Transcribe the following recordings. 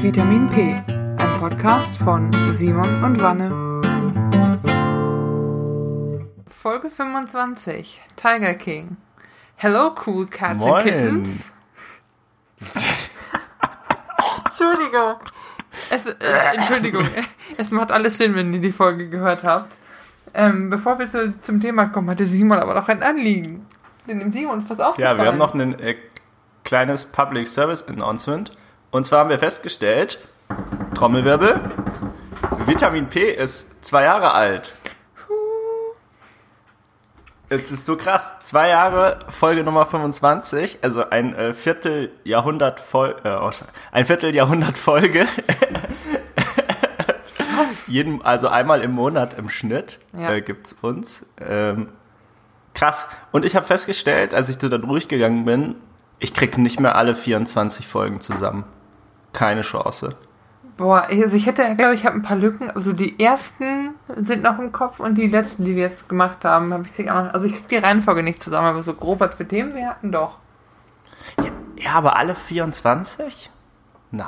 Vitamin P, ein Podcast von Simon und Wanne. Folge 25, Tiger King. Hello, cool cats Moin. and kittens. Entschuldigung. Es, äh, Entschuldigung. Es macht alles Sinn, wenn ihr die Folge gehört habt. Ähm, bevor wir zu, zum Thema kommen, hatte Simon aber noch ein Anliegen. Denn dem Simon ist was aufgefallen. Ja, wir haben noch ein äh, kleines Public Service Announcement. Und zwar haben wir festgestellt, Trommelwirbel, Vitamin P ist zwei Jahre alt. Es ist so krass. Zwei Jahre, Folge Nummer 25, also ein äh, Vierteljahrhundert Fol äh, oh, ein Vierteljahrhundert Folge. Jeden, also einmal im Monat im Schnitt Ja. äh, gibt's uns. Ähm, krass. Und ich habe festgestellt, als ich da durchgegangen bin, ich krieg nicht mehr alle 24 Folgen zusammen. Keine Chance. Boah, also ich hätte, glaube ich, habe ein paar Lücken. Also die ersten sind noch im Kopf und die letzten, die wir jetzt gemacht haben, habe ich noch. Also ich krieg die Reihenfolge nicht zusammen, aber so grob, was für Themen wir hatten, doch. Ja, aber alle 24? Nein.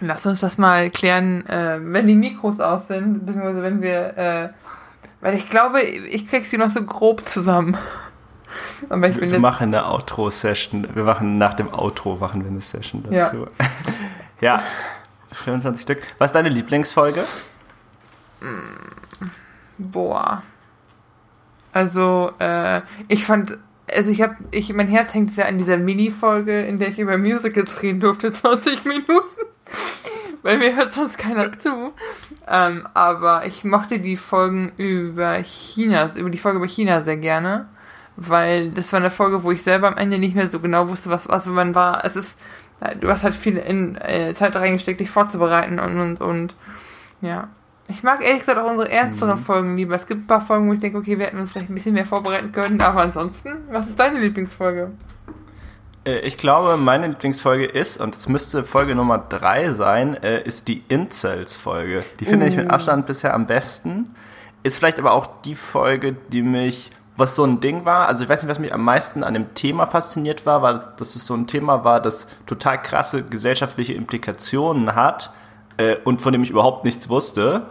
Lass uns das mal klären, äh, wenn die Mikros aus sind, beziehungsweise wenn wir, äh, weil ich glaube, ich krieg sie noch so grob zusammen. Wir, wir machen eine Outro-Session. Wir machen nach dem Outro machen wir eine Session Ja. dazu. Ja. 25 Stück. Was ist deine Lieblingsfolge? boah. Also, äh, ich fand, also ich habe, ich, mein Herz hängt ja an dieser Mini-Folge, in der ich über Musicals reden durfte, 20 Minuten. Weil mir hört sonst keiner zu. Ähm, aber ich mochte die Folgen über China, über die Folge über China sehr gerne. Weil das war eine Folge, wo ich selber am Ende nicht mehr so genau wusste, was, also man war, es ist, du hast halt viel in, äh, Zeit reingesteckt, dich vorzubereiten und, und, und, ja. Ich mag ehrlich gesagt auch unsere ernsteren Folgen lieber. Es gibt ein paar Folgen, wo ich denke, okay, wir hätten uns vielleicht ein bisschen mehr vorbereiten können, aber ansonsten, was ist deine Lieblingsfolge? Äh, Ich glaube, meine Lieblingsfolge ist, und es müsste Folge Nummer 3 sein, äh, ist die Incels-Folge. Die finde ich mit Oh. Abstand bisher am besten. Ist vielleicht aber auch die Folge, die mich, was so ein Ding war, also ich weiß nicht, was mich am meisten an dem Thema fasziniert war, war, dass es so ein Thema war, das total krasse gesellschaftliche Implikationen hat äh, und von dem ich überhaupt nichts wusste.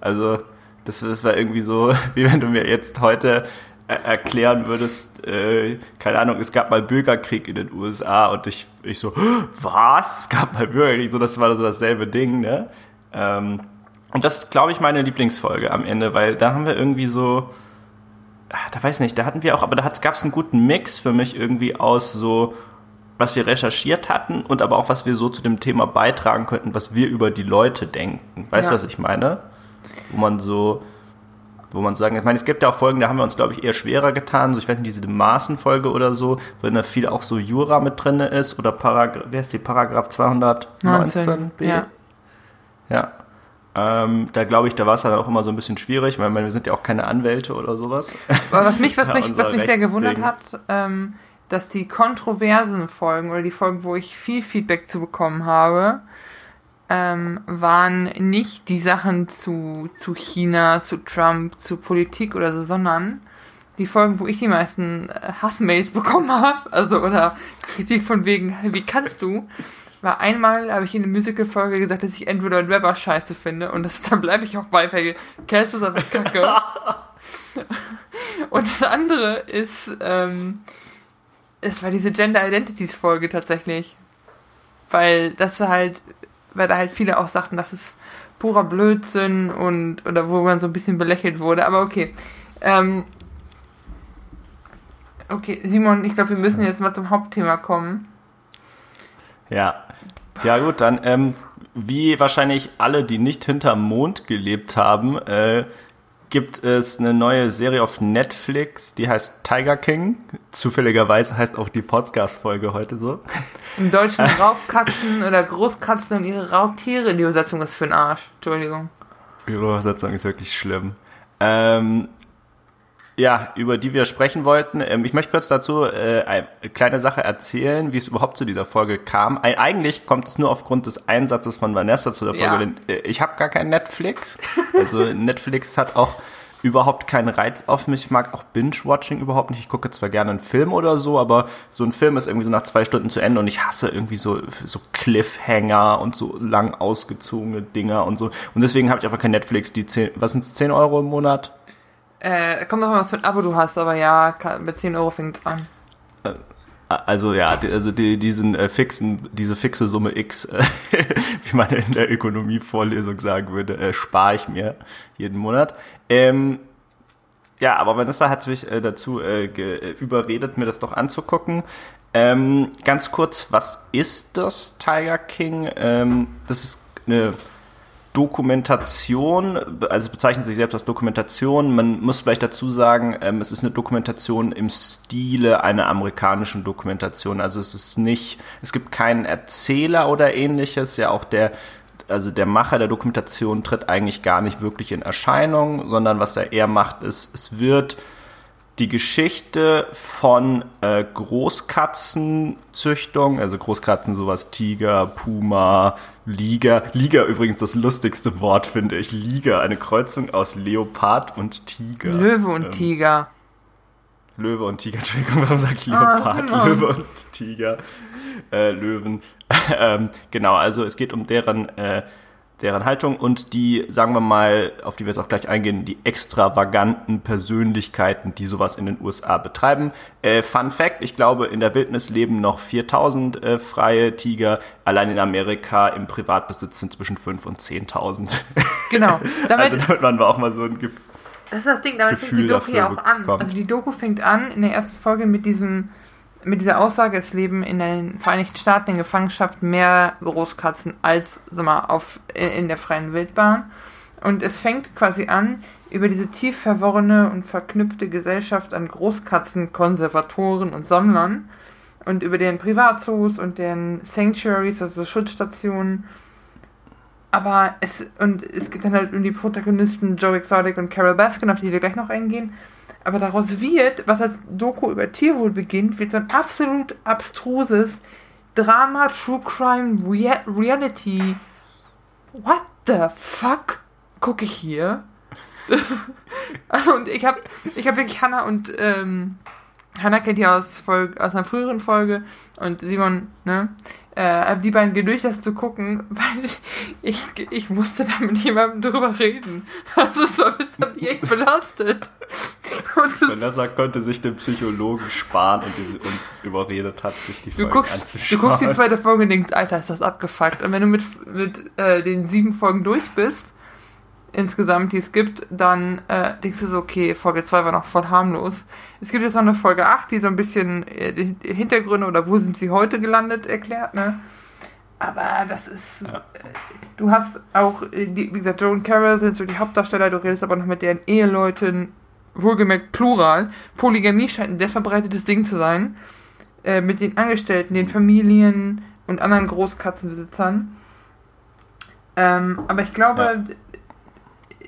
Also das, das war irgendwie so, wie wenn du mir jetzt heute er- erklären würdest, äh, keine Ahnung, es gab mal Bürgerkrieg in den USA und ich, ich so, was? Es gab mal Bürgerkrieg, so das war so dasselbe Ding, ne? Ähm, und das ist, glaube ich, meine Lieblingsfolge am Ende, weil da haben wir irgendwie so, da weiß nicht, da hatten wir auch, aber da gab es einen guten Mix für mich irgendwie aus so, was wir recherchiert hatten und aber auch, was wir so zu dem Thema beitragen könnten, was wir über die Leute denken. Weißt du, Ja. was ich meine? Wo man so, wo man sagen, ich meine, es gibt ja auch Folgen, da haben wir uns, glaube ich, eher schwerer getan. So, ich weiß nicht, diese Maßenfolge oder so, wo da viel auch so Jura mit drin ist oder Paragraph, wer ist die Paragraph 219 B? ja. Ja. Ähm, da glaube ich, da war es dann auch immer so ein bisschen schwierig, weil wir sind ja auch keine Anwälte oder sowas. Aber was mich, was Ja, mich, was mich sehr gewundert hat, ähm, dass die kontroversen Folgen oder die Folgen, wo ich viel Feedback zu bekommen habe, ähm, waren nicht die Sachen zu, zu China, zu Trump, zu Politik oder so, sondern die Folgen, wo ich die meisten äh, Hassmails bekommen habe, also oder Kritik von wegen, wie kannst du? War einmal, habe ich in der Musical-Folge gesagt, dass ich Andrew Lloyd Webber scheiße finde und das, da bleibe ich auch bei, weil Cass ist einfach kacke. Und das andere ist, ähm, es war diese Gender Identities Folge tatsächlich. Weil das war halt, weil da halt viele auch sagten, das ist purer Blödsinn und, oder wo man so ein bisschen belächelt wurde, aber okay. Ähm, okay, Simon, ich glaube, wir müssen jetzt mal zum Hauptthema kommen. Ja. Ja, gut, dann, ähm, wie wahrscheinlich alle, die nicht hinterm Mond gelebt haben, äh, gibt es eine neue Serie auf Netflix, die heißt Tiger King. Zufälligerweise heißt auch die Podcast-Folge heute so. Im Deutschen Raubkatzen oder Großkatzen und ihre Raubtiere, die Übersetzung ist für den Arsch. Entschuldigung. Die Übersetzung ist wirklich schlimm. Ähm, ja, über die wir sprechen wollten. Ähm, ich möchte kurz dazu äh, eine kleine Sache erzählen, wie es überhaupt zu dieser Folge kam. Eigentlich kommt es nur aufgrund des Einsatzes von Vanessa zu der Folge. Ja. Denn, äh, ich habe gar kein Netflix. Also Netflix hat auch überhaupt keinen Reiz auf mich. Ich mag auch Binge-Watching überhaupt nicht. Ich gucke zwar gerne einen Film oder so, aber so ein Film ist irgendwie so nach zwei Stunden zu Ende und ich hasse irgendwie so, so Cliffhanger und so lang ausgezogene Dinger und so. Und deswegen habe ich einfach kein Netflix. Die 10, was sind 10 Euro im Monat? Äh, kommt noch mal, was für ein Abo du hast, aber ja, mit 10 Euro fängt's an. Äh, also ja, also die, diesen äh, fixen, diese fixe Summe X, äh, wie man in der Ökonomievorlesung sagen würde, äh, spare ich mir jeden Monat. Ähm, ja, aber Vanessa hat mich äh, dazu äh, überredet, mir das doch anzugucken. Ähm, ganz kurz, was ist das Tiger King? Ähm, das ist eine Dokumentation, also bezeichnet sich selbst als Dokumentation. Man muss vielleicht dazu sagen, ähm, es ist eine Dokumentation im Stile einer amerikanischen Dokumentation. Also es ist nicht, es gibt keinen Erzähler oder ähnliches. Ja, auch der, also der Macher der Dokumentation tritt eigentlich gar nicht wirklich in Erscheinung, sondern was er eher macht, ist, es wird die Geschichte von äh, Großkatzenzüchtung, also Großkatzen sowas Tiger, Puma, Liga. Liga übrigens das lustigste Wort, finde ich. Liga, eine Kreuzung aus Leopard und Tiger. Löwe und ähm, Tiger. Löwe und Tiger, Entschuldigung, warum sage ich ah, Leopard? Ah, Löwe und Tiger. Äh, Löwen. ähm, genau, also es geht um deren äh, deren Haltung und die, sagen wir mal, auf die wir jetzt auch gleich eingehen, die extravaganten Persönlichkeiten, die sowas in den USA betreiben. Äh, Fun Fact, ich glaube, in der Wildnis leben noch 4000 äh, freie Tiger. Allein in Amerika im Privatbesitz sind zwischen 5 und 10.000. Genau. Damit, also damit man auch mal so ein Gefühl Das ist das Ding, damit fängt die Doku ja auch an. Also die Doku fängt an in der ersten Folge mit diesem mit dieser Aussage, es leben in den Vereinigten Staaten in Gefangenschaft mehr Großkatzen als sag mal, auf, in der freien Wildbahn. Und es fängt quasi an, über diese tief verworrene und verknüpfte Gesellschaft an Großkatzenkonservatoren und Sammlern und über deren Privatzoos und deren Sanctuaries, also Schutzstationen. Aber es, und es geht dann halt um die Protagonisten Joe Exotic und Carol Baskin, auf die wir gleich noch eingehen. Aber daraus wird, was als Doku über Tierwohl beginnt, wird so ein absolut abstruses Drama, True Crime, Rea Reality. What the fuck? Gucke ich hier? also, und ich habe ich hab wirklich Hannah und ähm, Hannah kennt ihr aus, Folge, aus einer früheren Folge und Simon, ne? Äh, die beiden geduldet, das zu gucken, weil ich, ich, ich musste da mit jemandem drüber reden. Also es war bis mich echt belastet. Vanessa konnte sich den Psychologen sparen und uns überredet hat, sich die Folge du guckst, anzuschauen. Du guckst die zweite Folge und denkst, Alter, ist das abgefuckt. Und wenn du mit, mit äh, den sieben Folgen durch bist, insgesamt, die es gibt, dann äh, denkst du so, okay, Folge 2 war noch voll harmlos. Es gibt jetzt noch eine Folge 8, die so ein bisschen äh, Hintergründe oder wo sind sie heute gelandet erklärt, ne? Aber das ist. Ja. Äh, du hast auch, äh, die, wie gesagt, Joe und Carol sind so die Hauptdarsteller, du redest aber noch mit deren Eheleuten, wohlgemerkt plural. Polygamie scheint ein sehr verbreitetes Ding zu sein. Äh, mit den Angestellten, den Familien und anderen Großkatzenbesitzern. Ähm, aber ich glaube, ja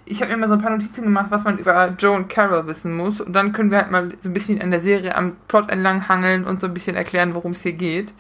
ich habe mir mal so ein paar Notizen gemacht, was man über Joe und Carol wissen muss. Und dann können wir halt mal so ein bisschen an der Serie am Plot entlang hangeln und so ein bisschen erklären, worum es hier geht.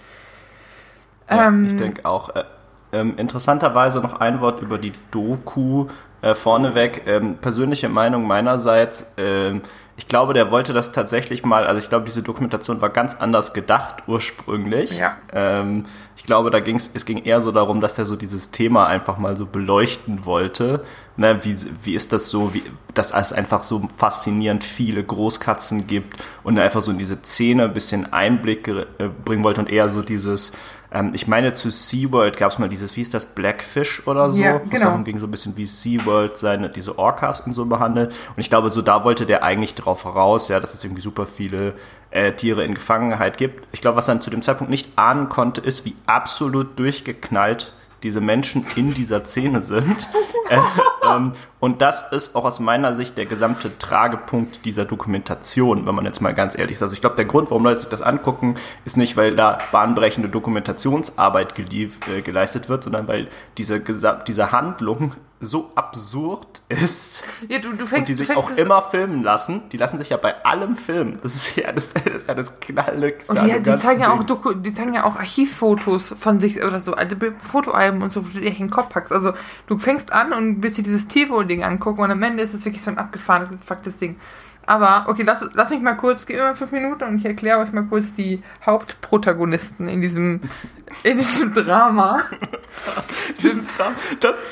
Ja, ähm, ich denke auch. Äh, ähm, interessanterweise noch ein Wort über die Doku äh, vorneweg. Ähm, persönliche Meinung meinerseits. Ähm, ich glaube, der wollte das tatsächlich mal, also ich glaube, diese Dokumentation war ganz anders gedacht ursprünglich. Ja. Ähm, ich glaube, da ging's, es ging eher so darum, dass er so dieses Thema einfach mal so beleuchten wollte. Ne, wie, wie ist das so, wie, dass es einfach so faszinierend viele Großkatzen gibt und einfach so in diese Szene ein bisschen Einblick äh, bringen wollte und eher so dieses, ähm, ich meine, zu SeaWorld gab es mal dieses, wie ist das, Blackfish oder so, ja, genau. darum ging so ein bisschen, wie SeaWorld seine, diese Orcas und so behandelt. Und ich glaube, so da wollte der eigentlich drauf heraus, ja, dass es irgendwie super viele äh, Tiere in Gefangenheit gibt. Ich glaube, was er zu dem Zeitpunkt nicht ahnen konnte, ist, wie absolut durchgeknallt diese Menschen in dieser Szene sind. äh, ähm, und das ist auch aus meiner Sicht der gesamte Tragepunkt dieser Dokumentation, wenn man jetzt mal ganz ehrlich ist. Also ich glaube, der Grund, warum Leute sich das angucken, ist nicht, weil da bahnbrechende Dokumentationsarbeit äh, geleistet wird, sondern weil diese, diese Handlung so absurd ist. Ja, du, du fängst, und die sich auch immer filmen lassen. Die lassen sich ja bei allem filmen. Das ist ja das, das, ist ja das Knalligste. Und die, die, zeigen ja auch. Doku, die zeigen ja auch Archivfotos von sich oder so, alte Fotoalben und so, wo du dir in den Kopf packst. Also du fängst an und willst dir dieses Tivo-Ding angucken und am Ende ist es wirklich so ein abgefahrenes, fucktes Ding. Aber, okay, lass, lass mich mal kurz, gib mir mal fünf Minuten und ich erkläre euch mal kurz die Hauptprotagonisten in diesem, in diesem Drama. Das,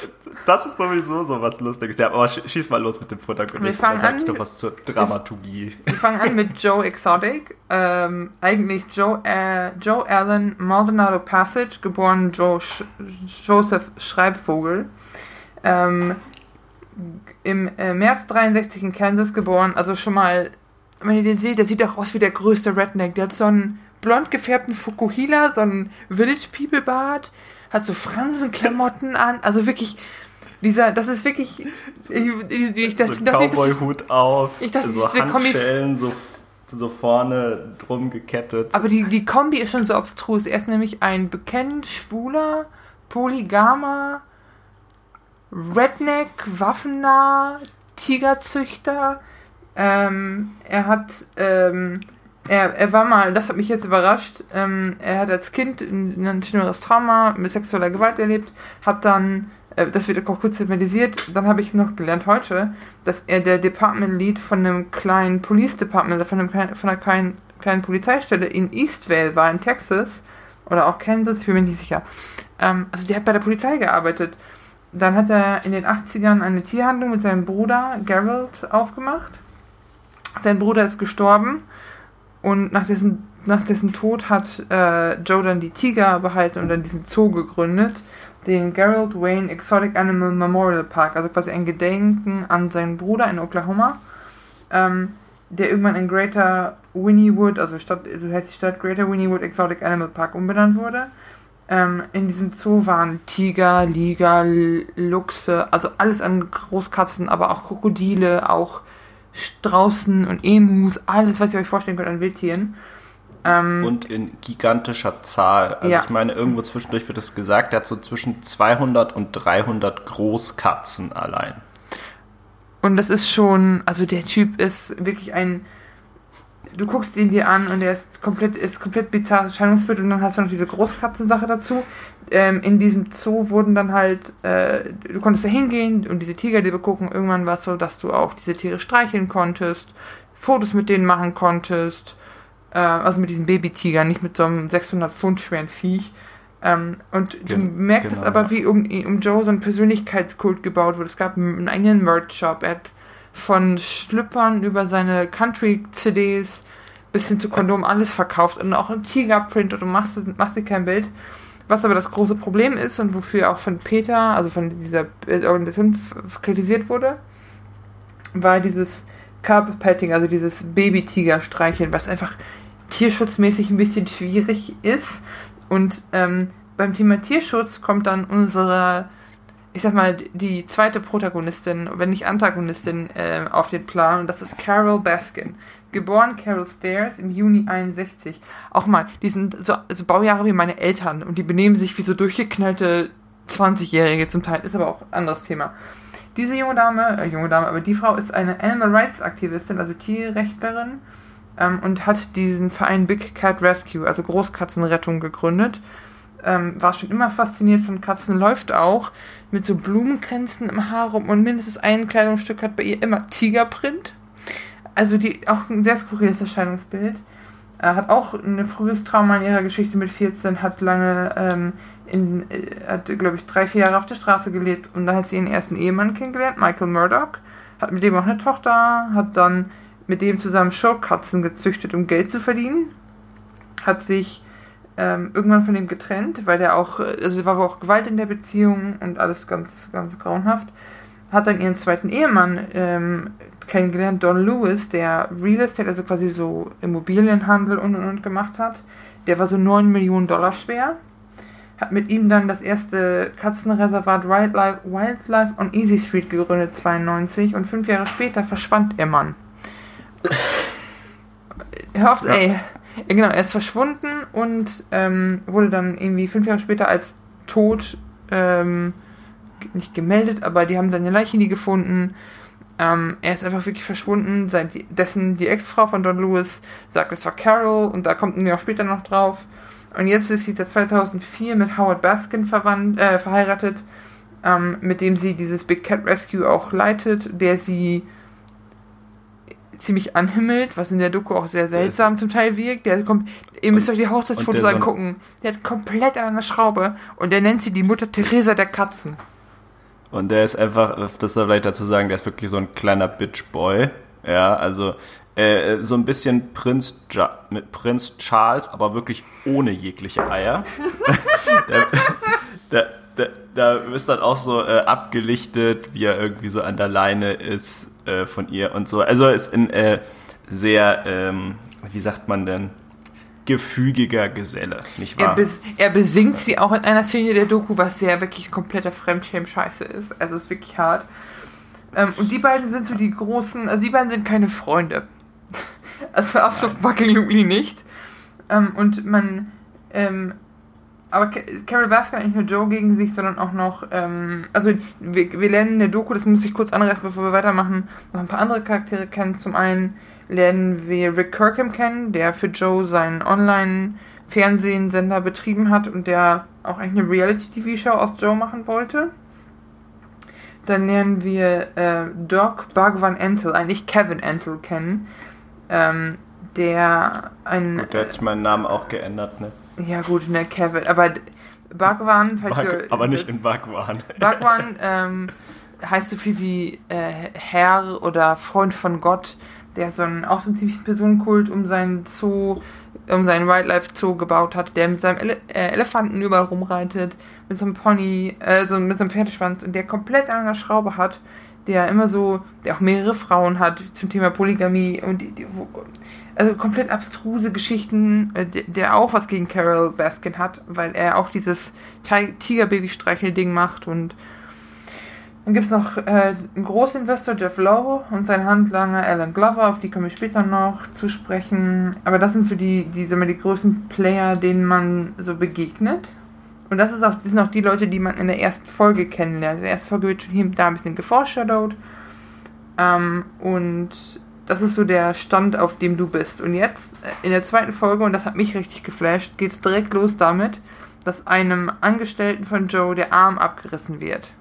das ist sowieso so was Lustiges. Ja, aber sch- schieß mal los mit dem Protagonisten. Wir fangen an- ich noch was zur Dramaturgie. Wir fangen an mit Joe Exotic. Ähm, eigentlich Joe, äh, Joe Allen Maldonado Passage, geboren Joe Sch Joseph Schreibvogel. Ähm, Im äh, März 63 in Kansas geboren. Also schon mal, wenn ihr den seht, der sieht auch aus wie der größte Redneck. Der hat so einen blond gefärbten Fukuhila, so einen Village People Bart, hat so Fransenklamotten an. Also wirklich, dieser, das ist wirklich, ich, ich, ich, das, so Cowboy-Hut auf, Ich dachte, so Handschellen so, so vorne drum gekettet. Aber die, die Kombi ist schon so abstrus. Er ist nämlich ein bekannt schwuler, polygamer, Redneck, waffennah, Tigerzüchter. Ähm, er hat, ähm, er, er war mal, das hat mich jetzt überrascht, ähm, er hat als Kind ein, schlimmeres Trauma mit sexueller Gewalt erlebt, hat dann, äh, das wird auch kurz thematisiert, dann habe ich noch gelernt heute, dass er der Department Lead von einem kleinen Police Department, von, einem, von einer kleinen, kleinen Polizeistelle in Eastvale war, in Texas, oder auch Kansas, ich bin mir nicht sicher. Ähm, also der hat bei der Polizei gearbeitet. Dann hat er in den 80ern eine Tierhandlung mit seinem Bruder Gerald aufgemacht. Sein Bruder ist gestorben und nach dessen, nach dessen Tod hat äh, Joe dann die Tiger behalten und dann diesen Zoo gegründet, den Gerald Wayne Exotic Animal Memorial Park, also quasi ein Gedenken an seinen Bruder in Oklahoma, ähm, der irgendwann in Greater Winniewood, also Stadt, so heißt die Stadt Greater Winniewood Exotic Animal Park umbenannt wurde. Ähm, in diesem Zoo waren Tiger, Liger, Luchse, also alles an Großkatzen, aber auch Krokodile, auch Straußen und Emus, alles, was ihr euch vorstellen könnt an Wildtieren. Ähm, Und in gigantischer Zahl. Also Ja. ich meine, irgendwo zwischendurch wird es gesagt, er hat so zwischen 200 und 300 Großkatzen allein. Und das ist schon, also der Typ ist wirklich ein. Du guckst ihn dir an und er ist komplett, ist komplett bizarres Erscheinungsbild und dann hast du noch diese Großkatzensache dazu. Ähm, in diesem Zoo wurden dann halt, äh, du konntest da hingehen und diese Tiger dir begucken. Irgendwann war es so, dass du auch diese Tiere streicheln konntest, Fotos mit denen machen konntest. Äh, also mit diesen Babytigern, nicht mit so einem 600 Pfund schweren Viech. Ähm, und du Gen- merkst genau, aber, ja. wie um, um Joe so ein Persönlichkeitskult gebaut wurde. Es gab einen eigenen Merch-Shop. Er hat von Schlüppern über seine Country-CDs bis hin zu Kondom alles verkauft und auch im Tigerprint und du machst, machst dir kein Bild. Was aber das große Problem ist und wofür auch von Peter, also von dieser äh, Organisation kritisiert wurde, war dieses Carpet-Petting, also dieses Baby-Tiger-Streicheln, was einfach tierschutzmäßig ein bisschen schwierig ist. Und ähm, beim Thema Tierschutz kommt dann unsere, ich sag mal, die zweite Protagonistin, wenn nicht Antagonistin, äh, auf den Plan. Und das ist Carol Baskin. Geboren Carol Stairs im Juni 61. Auch mal, die sind so, so Baujahre wie meine Eltern und die benehmen sich wie so durchgeknallte 20-Jährige zum Teil. Ist aber auch ein anderes Thema. Diese junge Dame, äh, junge Dame, aber die Frau ist eine Animal Rights Aktivistin, also Tierrechtlerin ähm, und hat diesen Verein Big Cat Rescue, also Großkatzenrettung, gegründet. Ähm, war schon immer fasziniert von Katzen, läuft auch mit so Blumenkränzen im Haar rum und mindestens ein Kleidungsstück hat bei ihr immer Tigerprint. Also die auch ein sehr skurriles Erscheinungsbild. Er hat auch ein frühes Trauma in ihrer Geschichte mit 14, hat lange ähm, in, äh, hat, glaube ich, drei, vier Jahre auf der Straße gelebt und dann hat sie ihren ersten Ehemann kennengelernt, Michael Murdoch, hat mit dem auch eine Tochter, hat dann mit dem zusammen Showkatzen gezüchtet, um Geld zu verdienen, hat sich ähm, irgendwann von ihm getrennt, weil der auch, also war wohl auch Gewalt in der Beziehung und alles ganz, ganz grauenhaft, hat dann ihren zweiten Ehemann ähm, kennengelernt, Don Lewis, der Real Estate, also quasi so Immobilienhandel und und und gemacht hat. Der war so 9 Millionen Dollar schwer. Hat mit ihm dann das erste Katzenreservat Wildlife, Wildlife on Easy Street gegründet, 92. Und fünf Jahre später verschwand der Mann. Hör auf, Ja. ey. Ja, genau, er ist verschwunden und ähm, wurde dann irgendwie fünf Jahre später als tot ähm, nicht gemeldet, aber die haben seine Leiche nie gefunden. Ähm, er ist einfach wirklich verschwunden. Sein, dessen, die Ex-Frau von Don Lewis sagt, es war Carol und da kommt ein Jahr später noch drauf. Und jetzt ist sie seit 2004 mit Howard Baskin verwandt, äh, verheiratet, ähm, mit dem sie dieses Big Cat Rescue auch leitet, der sie ziemlich anhimmelt, was in der Doku auch sehr seltsam zum Teil wirkt. Der kommt, ihr müsst euch die Hochzeitsfotos angucken. Der hat komplett an einer Schraube und der nennt sie die Mutter Teresa der Katzen. Und der ist einfach, das soll vielleicht dazu sagen, der ist wirklich so ein kleiner Bitchboy. Ja, also äh, so ein bisschen Prinz ja mit Prinz Charles, aber wirklich ohne jegliche Eier. der, der, da ist dann auch so äh, abgelichtet, wie er irgendwie so an der Leine ist äh, von ihr und so. Also ist ein äh, sehr, ähm, wie sagt man denn, gefügiger Geselle, nicht wahr? Er, bes er, besingt sie auch in einer Szene der Doku, was sehr wirklich kompletter Fremdschämen-Scheiße ist. Also ist wirklich hart. Ähm, und die beiden sind so die großen, also die beiden sind keine Freunde. also absolut fucking Luli nicht. Ähm, und man, ähm, aber Carol Baskin hat nicht nur Joe gegen sich, sondern auch noch, ähm, also wir, wir lernen der Doku, das muss ich kurz anreißen, bevor wir weitermachen, noch ein paar andere Charaktere kennen. Zum einen lernen wir Rick Kirkham kennen, der für Joe seinen Online-Fernsehsender betrieben hat und der auch eigentlich eine Reality-TV-Show aus Joe machen wollte. Dann lernen wir äh, Doc Bhagwan Entel, eigentlich Kevin Entel kennen, ähm, der ein... Gut, der hat meinen Namen auch geändert, ne? Ja gut, ne, Kevin, aber Bhagwan... Bhag, aber nicht in Bhagwan. Bhagwan ähm, heißt so viel wie äh, Herr oder Freund von Gott der so einen, auch so einen ziemlichen Personenkult um seinen Zoo, um seinen Wildlife Zoo gebaut hat, der mit seinem Ele äh, Elefanten überall rumreitet, mit so einem Pony, äh, so mit so einem Pferdeschwanz und der komplett an einer Schraube hat, der immer so, der auch mehrere Frauen hat zum Thema Polygamie und die, die, wo, also komplett abstruse Geschichten, äh, der auch was gegen Carol Baskin hat, weil er auch dieses Tigerbaby-Streichel-Ding macht und dann gibt es noch äh, einen Großinvestor, Jeff Lowe, und seinen Handlanger Alan Glover, auf die komme ich später noch zu sprechen. Aber das sind so die, die, wir, die größten Player, denen man so begegnet. Und das, ist auch, das sind auch die Leute, die man in der ersten Folge kennenlernt. In der ersten Folge wird schon hier und da ein bisschen geforeshadowed. Ähm, und das ist so der Stand, auf dem du bist. Und jetzt, äh, in der zweiten Folge, und das hat mich richtig geflasht, geht es direkt los damit, dass einem Angestellten von Joe der Arm abgerissen wird.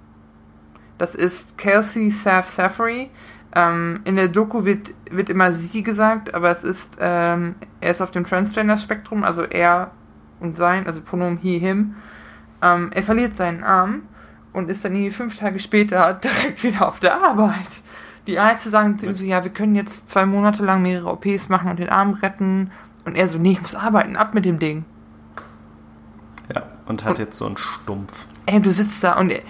Das ist Kelsey Saf Safari. Ähm, in der Doku wird, wird immer sie gesagt, aber es ist, ähm, er ist auf dem Transgender-Spektrum, also er und sein, also Pronomen he, him. Ähm, er verliert seinen Arm und ist dann fünf Tage später direkt wieder auf der Arbeit. Die Ärzte sagen zu ihm so, ja, wir können jetzt zwei Monate lang mehrere OPs machen und den Arm retten. Und er so, nee, ich muss arbeiten, ab mit dem Ding. Ja, und hat und, jetzt so einen Stumpf. Ey, du sitzt da und er,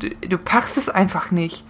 du, du packst es einfach nicht.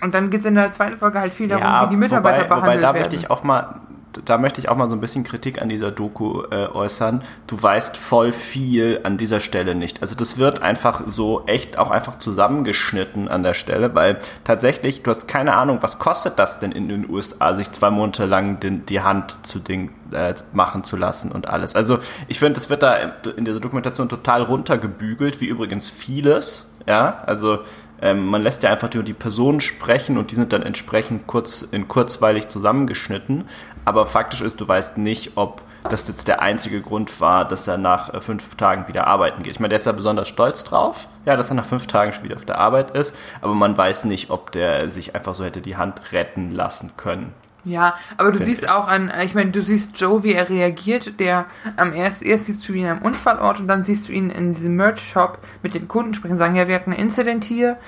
Und dann geht es in der zweiten Folge halt viel darum, ja, wie die Mitarbeiter wobei, behandelt wobei, da werden. Möchte ich auch mal, da möchte ich auch mal so ein bisschen Kritik an dieser Doku äh, äußern. Du weißt voll viel an dieser Stelle nicht. Also das wird einfach so echt auch einfach zusammengeschnitten an der Stelle, weil tatsächlich, du hast keine Ahnung, was kostet das denn in den USA, sich zwei Monate lang den, die Hand zu Ding äh, machen zu lassen und alles. Also ich finde, das wird da in dieser Dokumentation total runtergebügelt, wie übrigens vieles ja, also ähm, man lässt ja einfach nur die Personen sprechen und die sind dann entsprechend kurz in kurzweilig zusammengeschnitten. Aber faktisch ist, du weißt nicht, ob das jetzt der einzige Grund war, dass er nach äh, fünf Tagen wieder arbeiten geht. Ich meine, der ist da besonders stolz drauf, ja, dass er nach fünf Tagen schon wieder auf der Arbeit ist, aber man weiß nicht, ob der sich einfach so hätte die Hand retten lassen können. Ja, aber du siehst ich. auch an, ich meine, du siehst Joe, wie er reagiert, der am erst, erst siehst du ihn am Unfallort und dann siehst du ihn in diesem Merch-Shop mit den Kunden sprechen, sagen, ja, wir hatten ein Incident hier,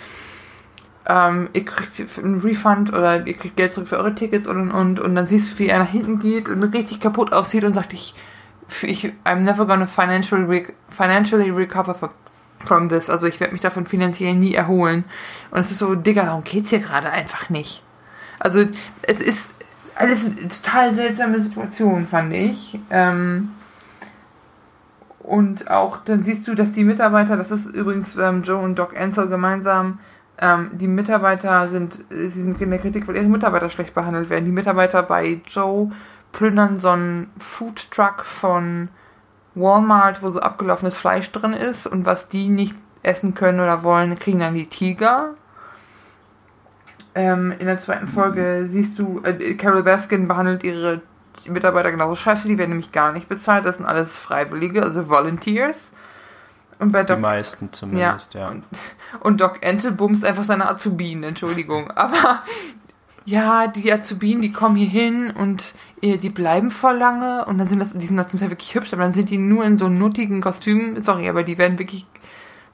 ähm, ihr kriegt einen Refund oder ihr kriegt Geld zurück für eure Tickets und und und dann siehst du, wie er nach hinten geht und richtig kaputt aussieht und sagt, ich, ich I'm never gonna financially, financially recover from, this, also ich werde mich davon finanziell nie erholen. Und es ist so, Digga, darum geht's hier gerade einfach nicht. Also es ist alles total seltsame Situation, fand ich. Ähm, und auch dann siehst du, dass die Mitarbeiter, das ist übrigens ähm, Joe und Doc Ansel gemeinsam, ähm, die Mitarbeiter sind, sie sind in der Kritik, weil ihre Mitarbeiter schlecht behandelt werden. Die Mitarbeiter bei Joe plündern so einen Foodtruck von Walmart, wo so abgelaufenes Fleisch drin ist und was die nicht essen können oder wollen, kriegen dann die Tiger. Ähm, in der zweiten Folge siehst du, äh, Carol Baskin behandelt ihre Mitarbeiter genauso scheiße, die werden nämlich gar nicht bezahlt, das sind alles Freiwillige, also Volunteers. Und bei Doc, die meisten zumindest, ja. ja. Und, und Doc Entel bumst einfach seine Azubinen, Entschuldigung. Aber ja, die Azubinen, die kommen hier hin und äh, die bleiben voll lange und dann sind das, die sind zum Teil wirklich hübsch, aber dann sind die nur in so nuttigen Kostümen. Sorry, aber die werden wirklich,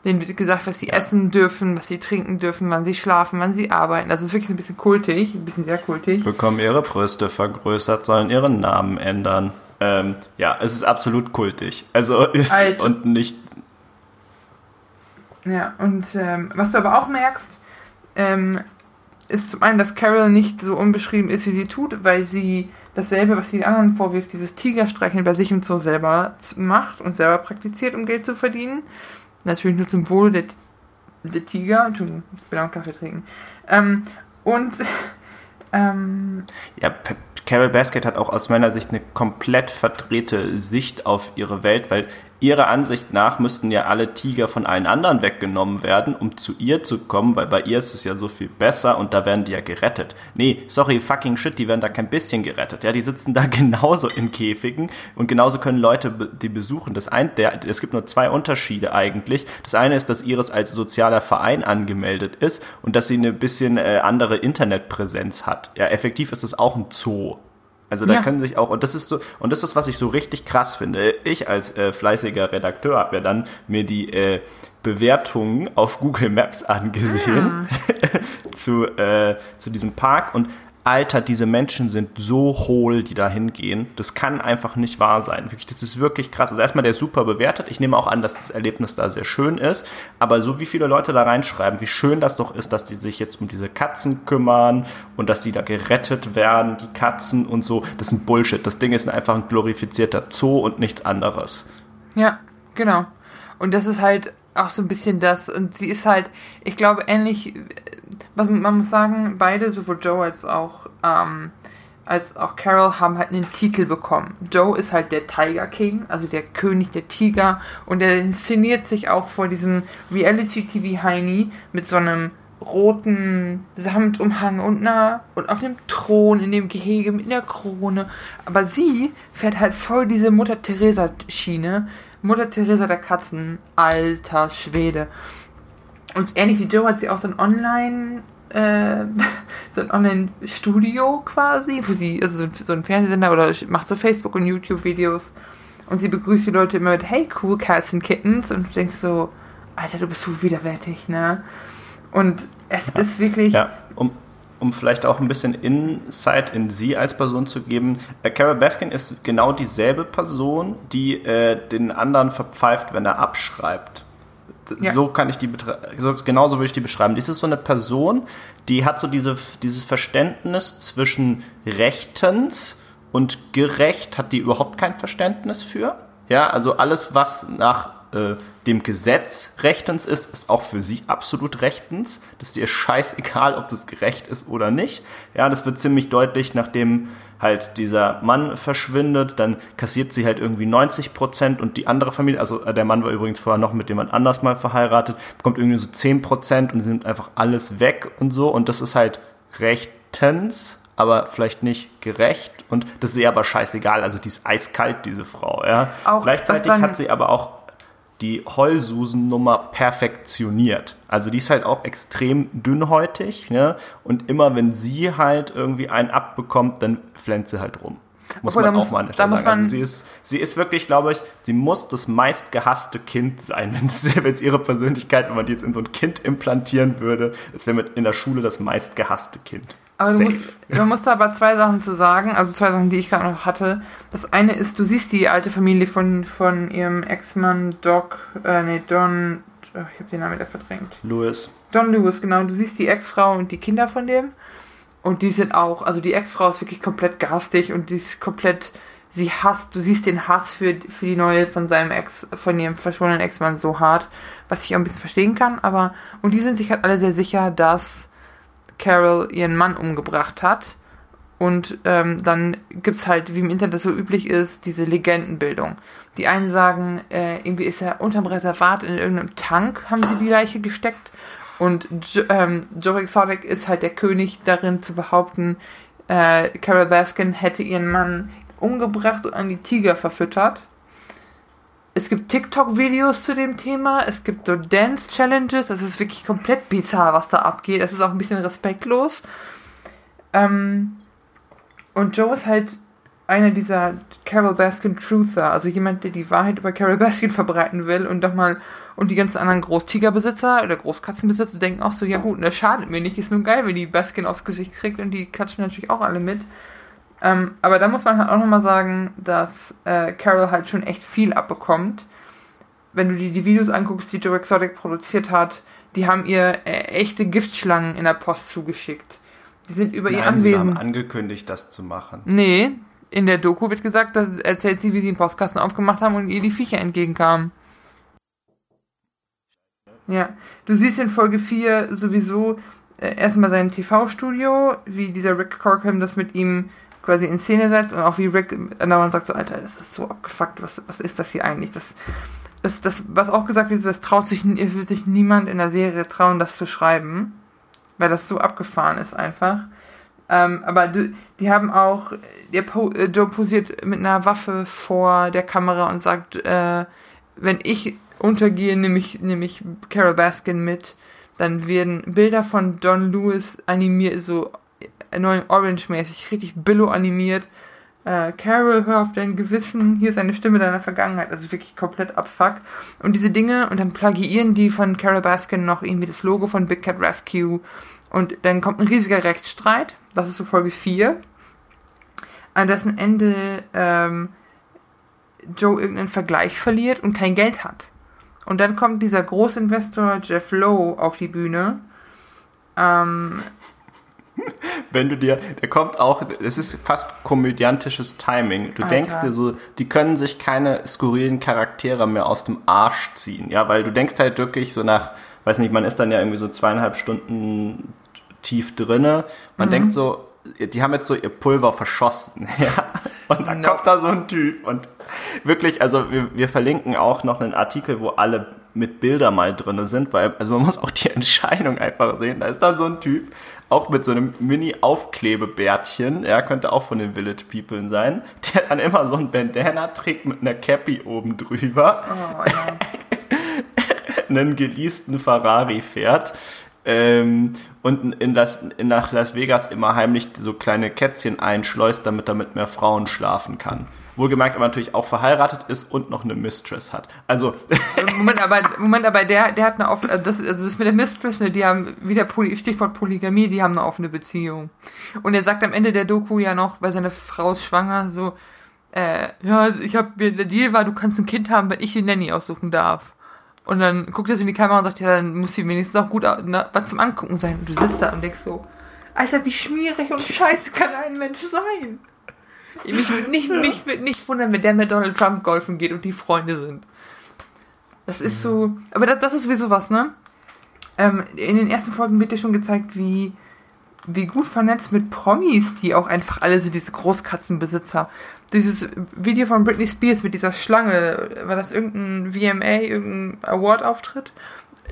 denen wird gesagt, was sie ja. essen dürfen, was sie trinken dürfen, wann sie schlafen, wann sie arbeiten. Das ist wirklich ein bisschen kultig, ein bisschen sehr kultig. Bekommen ihre Brüste vergrößert, sollen ihren Namen ändern. Ähm, ja, es ist absolut kultig. Also ist Alt. und nicht ja, und ähm, was du aber auch merkst, ähm, ist zum einen, dass Carol nicht so unbeschrieben ist, wie sie tut, weil sie dasselbe, was sie den anderen vorwirft, dieses Tigerstreicheln bei sich im Zoo selber macht und selber praktiziert, um Geld zu verdienen. Natürlich nur zum Wohle der, der Tiger. Entschuldigung, ich bin auch Kaffee trinken. Ähm, und ähm, ja, Carol Basket hat auch aus meiner Sicht eine komplett verdrehte Sicht auf ihre Welt, weil ihrer Ansicht nach müssten ja alle Tiger von allen anderen weggenommen werden, um zu ihr zu kommen, weil bei ihr ist es ja so viel besser und da werden die ja gerettet. Nee, sorry, fucking shit, die werden da kein bisschen gerettet. Ja, die sitzen da genauso in Käfigen und genauso können Leute die besuchen. Das ein, der, es gibt nur zwei Unterschiede eigentlich. Das eine ist, dass Iris als sozialer Verein angemeldet ist und dass sie eine bisschen äh, andere Internetpräsenz hat. Ja, effektiv ist es auch ein Zoo. Also da ja. können sich auch, und das ist so, und das ist, was ich so richtig krass finde. Ich als äh, fleißiger Redakteur habe ja dann mir die äh, Bewertungen auf Google Maps angesehen ah. zu, äh, zu diesem Park und Alter, diese Menschen sind so hohl, die da hingehen. Das kann einfach nicht wahr sein. Wirklich, das ist wirklich krass. Also erstmal der ist super bewertet. Ich nehme auch an, dass das Erlebnis da sehr schön ist. Aber so wie viele Leute da reinschreiben, wie schön das doch ist, dass die sich jetzt um diese Katzen kümmern und dass die da gerettet werden, die Katzen und so. Das ist ein Bullshit. Das Ding ist einfach ein glorifizierter Zoo und nichts anderes. Ja, genau. Und das ist halt auch so ein bisschen das. Und sie ist halt, ich glaube, ähnlich was man muss sagen, beide, sowohl Joe als auch, ähm, als auch Carol, haben halt einen Titel bekommen. Joe ist halt der Tiger King, also der König der Tiger, und er inszeniert sich auch vor diesem Reality-TV-Heini mit so einem roten Samtumhang und einer und auf dem Thron in dem Gehege mit einer Krone. Aber sie fährt halt voll diese Mutter Teresa Schiene. Mutter Teresa der Katzen, alter Schwede. Und ähnlich wie Joe hat sie auch so ein Online, äh, so ein Online-Studio quasi, wo sie, also so ein Fernsehsender oder macht so Facebook- und YouTube-Videos. Und sie begrüßt die Leute immer mit, hey, cool Cats and Kittens. Und du denkst so, Alter, du bist so widerwärtig, ne? Und es ja. ist wirklich. Ja, um, um vielleicht auch ein bisschen Insight in sie als Person zu geben. Äh, Carol Baskin ist genau dieselbe Person, die äh, den anderen verpfeift, wenn er abschreibt. Ja. So kann ich die so, genauso würde ich die beschreiben. Dies ist so eine Person, die hat so diese, dieses Verständnis zwischen rechtens und gerecht hat die überhaupt kein Verständnis für. Ja, also alles, was nach äh, dem Gesetz rechtens ist, ist auch für sie absolut rechtens. Das ist ihr scheißegal, ob das gerecht ist oder nicht. Ja, das wird ziemlich deutlich, nachdem halt dieser Mann verschwindet, dann kassiert sie halt irgendwie 90 Prozent und die andere Familie, also äh, der Mann war übrigens vorher noch mit jemand anders mal verheiratet, bekommt irgendwie so 10 Prozent und sie nimmt einfach alles weg und so und das ist halt rechtens, aber vielleicht nicht gerecht und das ist ihr aber scheißegal, also die ist eiskalt, diese Frau, ja. Auch Gleichzeitig hat sie aber auch die Heulsusen-Nummer perfektioniert. Also die ist halt auch extrem dünnhäutig, ne? Und immer wenn sie halt irgendwie einen abbekommt, dann flennt sie halt rum. Muss Obwohl, man auch muss, mal an der Stelle sagen. Also sie ist, sie ist wirklich, glaube ich, sie muss das meistgehasste Kind sein, wenn es ihre Persönlichkeit, wenn man die jetzt in so ein Kind implantieren würde, es wäre in der Schule das meistgehasste Kind. Aber du musst, man muss da aber zwei Sachen zu sagen, also zwei Sachen, die ich gerade noch hatte. Das eine ist, du siehst die alte Familie von, von ihrem Ex-Mann Doc, äh, nee, Don, oh, ich habe den Namen wieder verdrängt. Lewis. Don Lewis, genau. Du siehst die Ex-Frau und die Kinder von dem. Und die sind auch, also die Ex-Frau ist wirklich komplett garstig und die ist komplett, sie hasst, du siehst den Hass für, für die neue von seinem Ex, von ihrem verschwundenen Ex-Mann so hart, was ich auch ein bisschen verstehen kann, aber, und die sind sich halt alle sehr sicher, dass Carol ihren Mann umgebracht hat Und ähm, dann gibt's halt, wie im Internet so üblich ist, diese Legendenbildung. Die einen sagen, äh, irgendwie ist er unterm Reservat in irgendeinem Tank, haben sie die Leiche gesteckt. Und jo ähm, Joe Exotic ist halt der König darin zu behaupten, äh, Carol Baskin hätte ihren Mann umgebracht und an die Tiger verfüttert. Es gibt TikTok-Videos zu dem Thema, es gibt so Dance-Challenges, das ist wirklich komplett bizarr, was da abgeht. Das ist auch ein bisschen respektlos. Ähm, und Joe ist halt einer dieser Carol Baskin Truther, also jemand, der die Wahrheit über Carol Baskin verbreiten will und doch mal und die ganzen anderen Großtigerbesitzer oder Großkatzenbesitzer denken auch so, ja gut, das schadet mir nicht, ist nur geil, wenn die Baskin aufs Gesicht kriegt und die katschen natürlich auch alle mit. Ähm, aber da muss man halt auch nochmal sagen, dass äh, Carol halt schon echt viel abbekommt. Wenn du dir die Videos anguckst, die Joe Exotic produziert hat, die haben ihr äh, echte Giftschlangen in der Post zugeschickt. Die sind über Nein, ihr Anwesen. Sie haben angekündigt, das zu machen. Nee, in der Doku wird gesagt, dass erzählt sie, wie sie den Postkasten aufgemacht haben und ihr die Viecher entgegenkamen. Ja, du siehst in Folge 4 sowieso äh, erstmal sein TV-Studio, wie dieser Rick Corkham das mit ihm quasi in Szene setzt und auch wie Rick andauernd sagt so, Alter, das ist so abgefuckt, was, was ist das hier eigentlich? Das, das, das, was auch gesagt wird, das traut sich, wird sich niemand in der Serie trauen, das zu schreiben, weil das so abgefahren ist einfach. Ähm, aber du, die haben auch, der po, äh, Joe posiert mit einer Waffe vor der Kamera und sagt, äh, wenn ich untergehe, nehme ich, nehme ich Carol Baskin mit. Dann werden Bilder von Don Lewis animiert, so neuen Orange-mäßig, richtig billo animiert. Äh, Carol, hör auf dein Gewissen, hier ist eine Stimme deiner Vergangenheit, also wirklich komplett abfuck. Und diese Dinge, und dann plagiieren die von Carol Baskin noch irgendwie das Logo von Big Cat Rescue. Und dann kommt ein riesiger Rechtsstreit, das ist so Folge 4, an dessen Ende ähm, Joe irgendeinen Vergleich verliert und kein Geld hat. Und dann kommt dieser Großinvestor Jeff Lowe auf die Bühne. Ähm, Wenn du dir, der kommt auch, es ist fast komödiantisches Timing. Du Alter. denkst dir so, die können sich keine skurrilen Charaktere mehr aus dem Arsch ziehen, ja, weil du denkst halt wirklich so nach, weiß nicht, man ist dann ja irgendwie so zweieinhalb Stunden tief drinne. Man Mhm. denkt so, die haben jetzt so ihr Pulver verschossen, ja. Und dann No. kommt da so ein Typ und wirklich, also wir, wir verlinken auch noch einen Artikel, wo alle mit Bilder mal drinne sind, weil, also man muss auch die Entscheidung einfach sehen. Da ist dann so ein Typ, auch mit so einem Mini-Aufklebebärtchen, er könnte auch von den Village People sein, der dann immer so ein Bandana trägt mit einer Cappy oben drüber oh, ja. einen geleasten Ferrari fährt ähm, und in das, in nach Las Vegas immer heimlich so kleine Kätzchen einschleust, damit er mit mehr Frauen schlafen kann. Wohlgemerkt aber natürlich auch verheiratet ist und noch eine Mistress hat. Also, Moment, aber, Moment, aber der, der hat eine offene, also das, also das mit der Mistress, ne, die haben wieder Poly, Stichwort Polygamie, die haben eine offene Beziehung. Und er sagt am Ende der Doku ja noch, weil seine Frau ist schwanger, so, äh, ja, ich hab, der Deal war, du kannst ein Kind haben, wenn ich die Nanny aussuchen darf. Und dann guckt er so in die Kamera und sagt, ja, dann muss sie wenigstens auch gut na, was zum Angucken sein. Und du sitzt da und denkst so, Alter, wie schmierig und scheiße kann ein Mensch sein? Mich würde nicht, mich würde nicht wundern, wenn der mit Donald Trump golfen geht und die Freunde sind. Das ist so. Aber das, das ist sowieso was, ne? Ähm, in den ersten Folgen wird dir schon gezeigt, wie, wie gut vernetzt mit Promis, die auch einfach alle sind, diese Großkatzenbesitzer. Dieses Video von Britney Spears mit dieser Schlange, war das irgendein VMA, irgendein Award-Auftritt?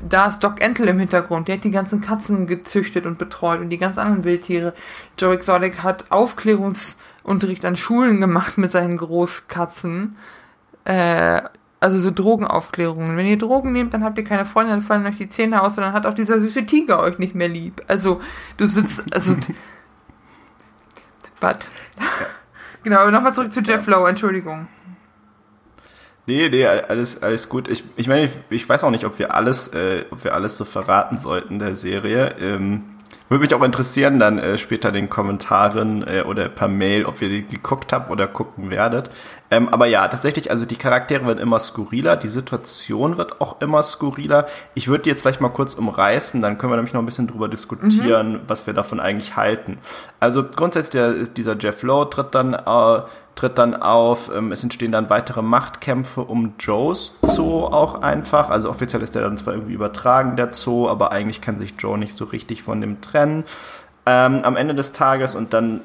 Da ist Doc Entel im Hintergrund, der hat die ganzen Katzen gezüchtet und betreut und die ganz anderen Wildtiere. Joe Exotic hat Aufklärungsunterricht an Schulen gemacht mit seinen Großkatzen. Äh, also so Drogenaufklärungen. Wenn ihr Drogen nehmt, dann habt ihr keine Freunde, dann fallen euch die Zähne aus und dann hat auch dieser süße Tiger euch nicht mehr lieb. Also, du sitzt, also, but. Genau, aber nochmal zurück zu Jeff Lowe, Entschuldigung. Nee, nee, alles, alles gut. Ich, ich meine, ich, ich weiß auch nicht, ob wir alles, äh, ob wir alles so verraten sollten der Serie. Ähm, würde mich auch interessieren, dann äh, später in den Kommentaren äh, oder per Mail, ob ihr die geguckt habt oder gucken werdet. Ähm, aber ja, tatsächlich, also die Charaktere werden immer skurriler, die Situation wird auch immer skurriler. Ich würde die jetzt vielleicht mal kurz umreißen, dann können wir nämlich noch ein bisschen drüber diskutieren, was wir davon eigentlich halten. Also grundsätzlich der, ist dieser Jeff Lowe tritt dann äh, tritt dann auf. Ähm, es entstehen dann weitere Machtkämpfe um Joes Zoo auch einfach. Also offiziell ist der dann zwar irgendwie übertragen, der Zoo, aber eigentlich kann sich Joe nicht so richtig von dem trennen. Ähm, am Ende des Tages und dann,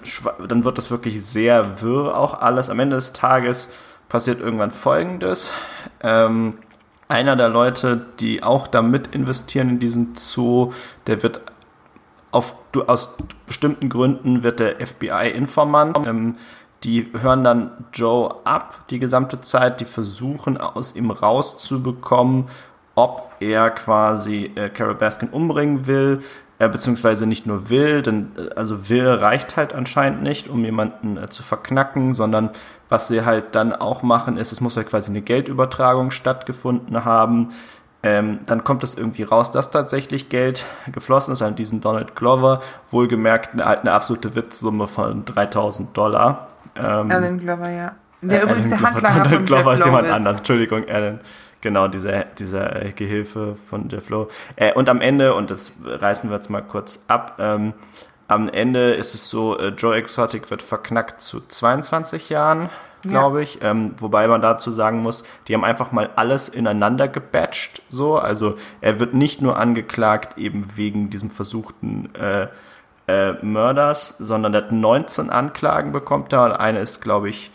dann wird das wirklich sehr wirr auch alles. Am Ende des Tages passiert irgendwann Folgendes. Ähm, einer der Leute, die auch da mit investieren in diesen Zoo, der wird auf, aus bestimmten Gründen wird der FBI-Informant. Ähm, die hören dann Joe ab die gesamte Zeit, die versuchen aus ihm rauszubekommen, ob er quasi äh, Carol Baskin umbringen will, äh, beziehungsweise nicht nur will, denn äh, also will reicht halt anscheinend nicht, um jemanden äh, zu verknacken, sondern was sie halt dann auch machen, ist, es muss halt quasi eine Geldübertragung stattgefunden haben. Ähm, dann kommt es irgendwie raus, dass tatsächlich Geld geflossen ist an diesen Donald Glover, wohlgemerkt eine, eine absolute Witzsumme von 3000 Dollar. Ähm, Alan Glover, ja. Der äh, übrigens der Handlanger Donald von Glover Jeff ist jemand anders, Entschuldigung, Alan. Genau, dieser, dieser äh, Gehilfe von Jeff Lowe. Äh, und am Ende, und das reißen wir jetzt mal kurz ab, ähm, am Ende ist es so, äh, Joe Exotic wird verknackt zu 22 Jahren, glaube ja. ich. Ähm, wobei man dazu sagen muss, die haben einfach mal alles ineinander gebatcht. So. Also er wird nicht nur angeklagt eben wegen diesem versuchten äh, äh, Mörders, sondern er hat 19 Anklagen bekommt er. Und eine ist, glaube ich,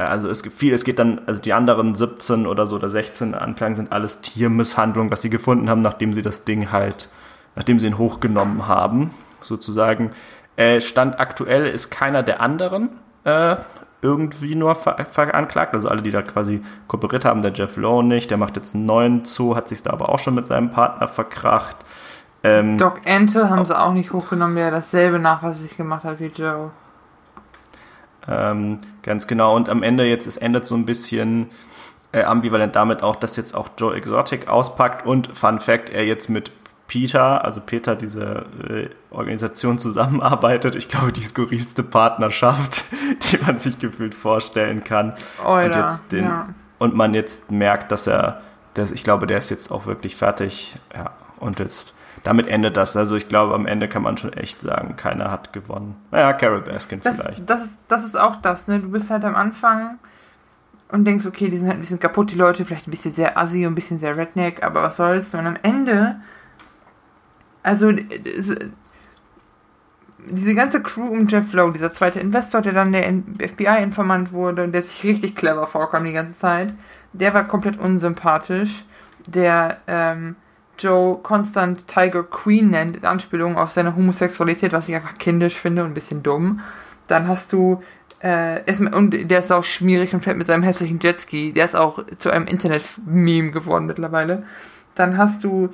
also es gibt viel, es geht dann, also die anderen 17 oder so oder 16 Anklagen sind alles Tiermisshandlung, was sie gefunden haben, nachdem sie das Ding halt, nachdem sie ihn hochgenommen haben, sozusagen. Äh, Stand aktuell ist keiner der anderen äh, irgendwie nur ver veranklagt, also alle, die da quasi kooperiert haben, der Jeff Lowe nicht, der macht jetzt einen neuen Zoo, hat sich da aber auch schon mit seinem Partner verkracht. Ähm, Doc Ente haben sie auch nicht hochgenommen, der dasselbe nachweislich gemacht hat wie Joe. Ähm, ganz genau. Und am Ende jetzt, es endet so ein bisschen äh, ambivalent damit auch, dass jetzt auch Joe Exotic auspackt und Fun Fact, er jetzt mit Peter, also Peter, diese äh, Organisation zusammenarbeitet. Ich glaube, die skurrilste Partnerschaft, die man sich gefühlt vorstellen kann. Oida, und, jetzt den, ja. und man jetzt merkt, dass er, dass, ich glaube, der ist jetzt auch wirklich fertig. Ja, und jetzt damit endet das. Also ich glaube, am Ende kann man schon echt sagen, keiner hat gewonnen. Naja, Carol Baskin das, vielleicht. Das ist, das ist auch das, ne? Du bist halt am Anfang und denkst, okay, die sind halt ein bisschen kaputt, die Leute, vielleicht ein bisschen sehr assi und ein bisschen sehr redneck, aber was soll's. Und am Ende, also diese ganze Crew um Jeff Lowe, dieser zweite Investor, der dann der FBI-Informant wurde und der sich richtig clever vorkam die ganze Zeit, der war komplett unsympathisch. Der, ähm, Joe konstant Tiger Queen nennt, in Anspielung auf seine Homosexualität, was ich einfach kindisch finde und ein bisschen dumm. Dann hast du, äh, und der ist auch schmierig und fährt mit seinem hässlichen Jetski. Der ist auch zu einem Internet-Meme geworden mittlerweile. Dann hast du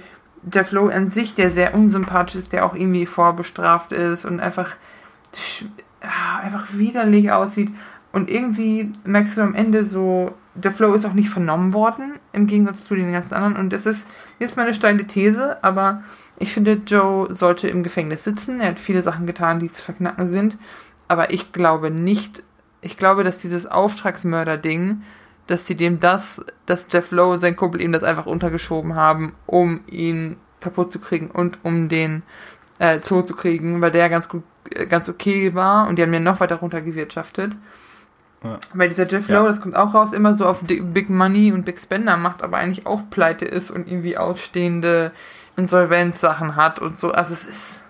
Jeff Lowe an sich, der sehr unsympathisch ist, der auch irgendwie vorbestraft ist und einfach, einfach widerlich aussieht. Und irgendwie merkst du am Ende so, der Flow ist auch nicht vernommen worden, im Gegensatz zu den ganzen anderen. Und das ist jetzt meine steile These, aber ich finde, Joe sollte im Gefängnis sitzen. Er hat viele Sachen getan, die zu verknacken sind. Aber ich glaube nicht, ich glaube, dass dieses Auftragsmörder-Ding, dass die dem das, dass Jeff Lowe und sein Kumpel ihm das einfach untergeschoben haben, um ihn kaputt zu kriegen und um den äh, Zoo zu kriegen, weil der ganz gut, äh, ganz okay war und die haben mir noch weiter runtergewirtschaftet. Ja. Weil dieser Jeff Lowe, ja. das kommt auch raus, immer so auf Big Money und Big Spender macht, aber eigentlich auch pleite ist und irgendwie ausstehende Insolvenzsachen hat und so. Also es ist.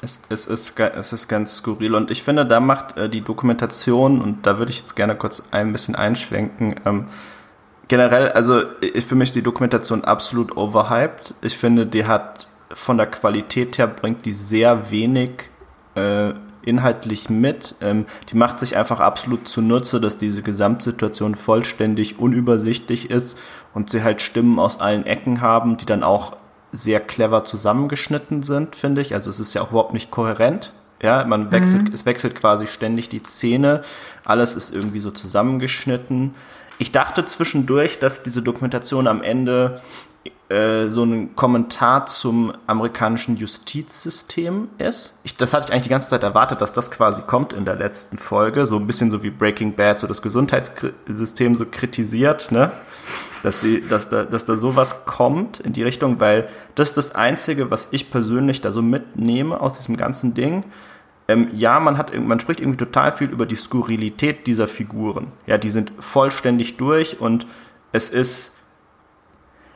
Es, es, ist, es ist ganz skurril und ich finde, da macht äh, die Dokumentation, und da würde ich jetzt gerne kurz ein bisschen einschwenken, ähm, generell, also ich, für mich ist die Dokumentation absolut overhyped. Ich finde, die hat von der Qualität her bringt die sehr wenig äh, inhaltlich mit. Ähm, die macht sich einfach absolut zunutze, dass diese Gesamtsituation vollständig unübersichtlich ist und sie halt Stimmen aus allen Ecken haben, die dann auch sehr clever zusammengeschnitten sind, finde ich. Also es ist ja auch überhaupt nicht kohärent. Ja, man wechselt, mhm. es wechselt quasi ständig die Szene. Alles ist irgendwie so zusammengeschnitten. Ich dachte zwischendurch, dass diese Dokumentation am Ende äh, so ein Kommentar zum amerikanischen Justizsystem ist. Ich, das hatte ich eigentlich die ganze Zeit erwartet, dass das quasi kommt in der letzten Folge, so ein bisschen so wie Breaking Bad, so das Gesundheitssystem so kritisiert, ne? Dass, sie, dass, da, dass da sowas kommt in die Richtung, weil das ist das Einzige, was ich persönlich da so mitnehme aus diesem ganzen Ding. Ähm, ja, man hat, man spricht irgendwie total viel über die Skurrilität dieser Figuren. Ja, die sind vollständig durch und es ist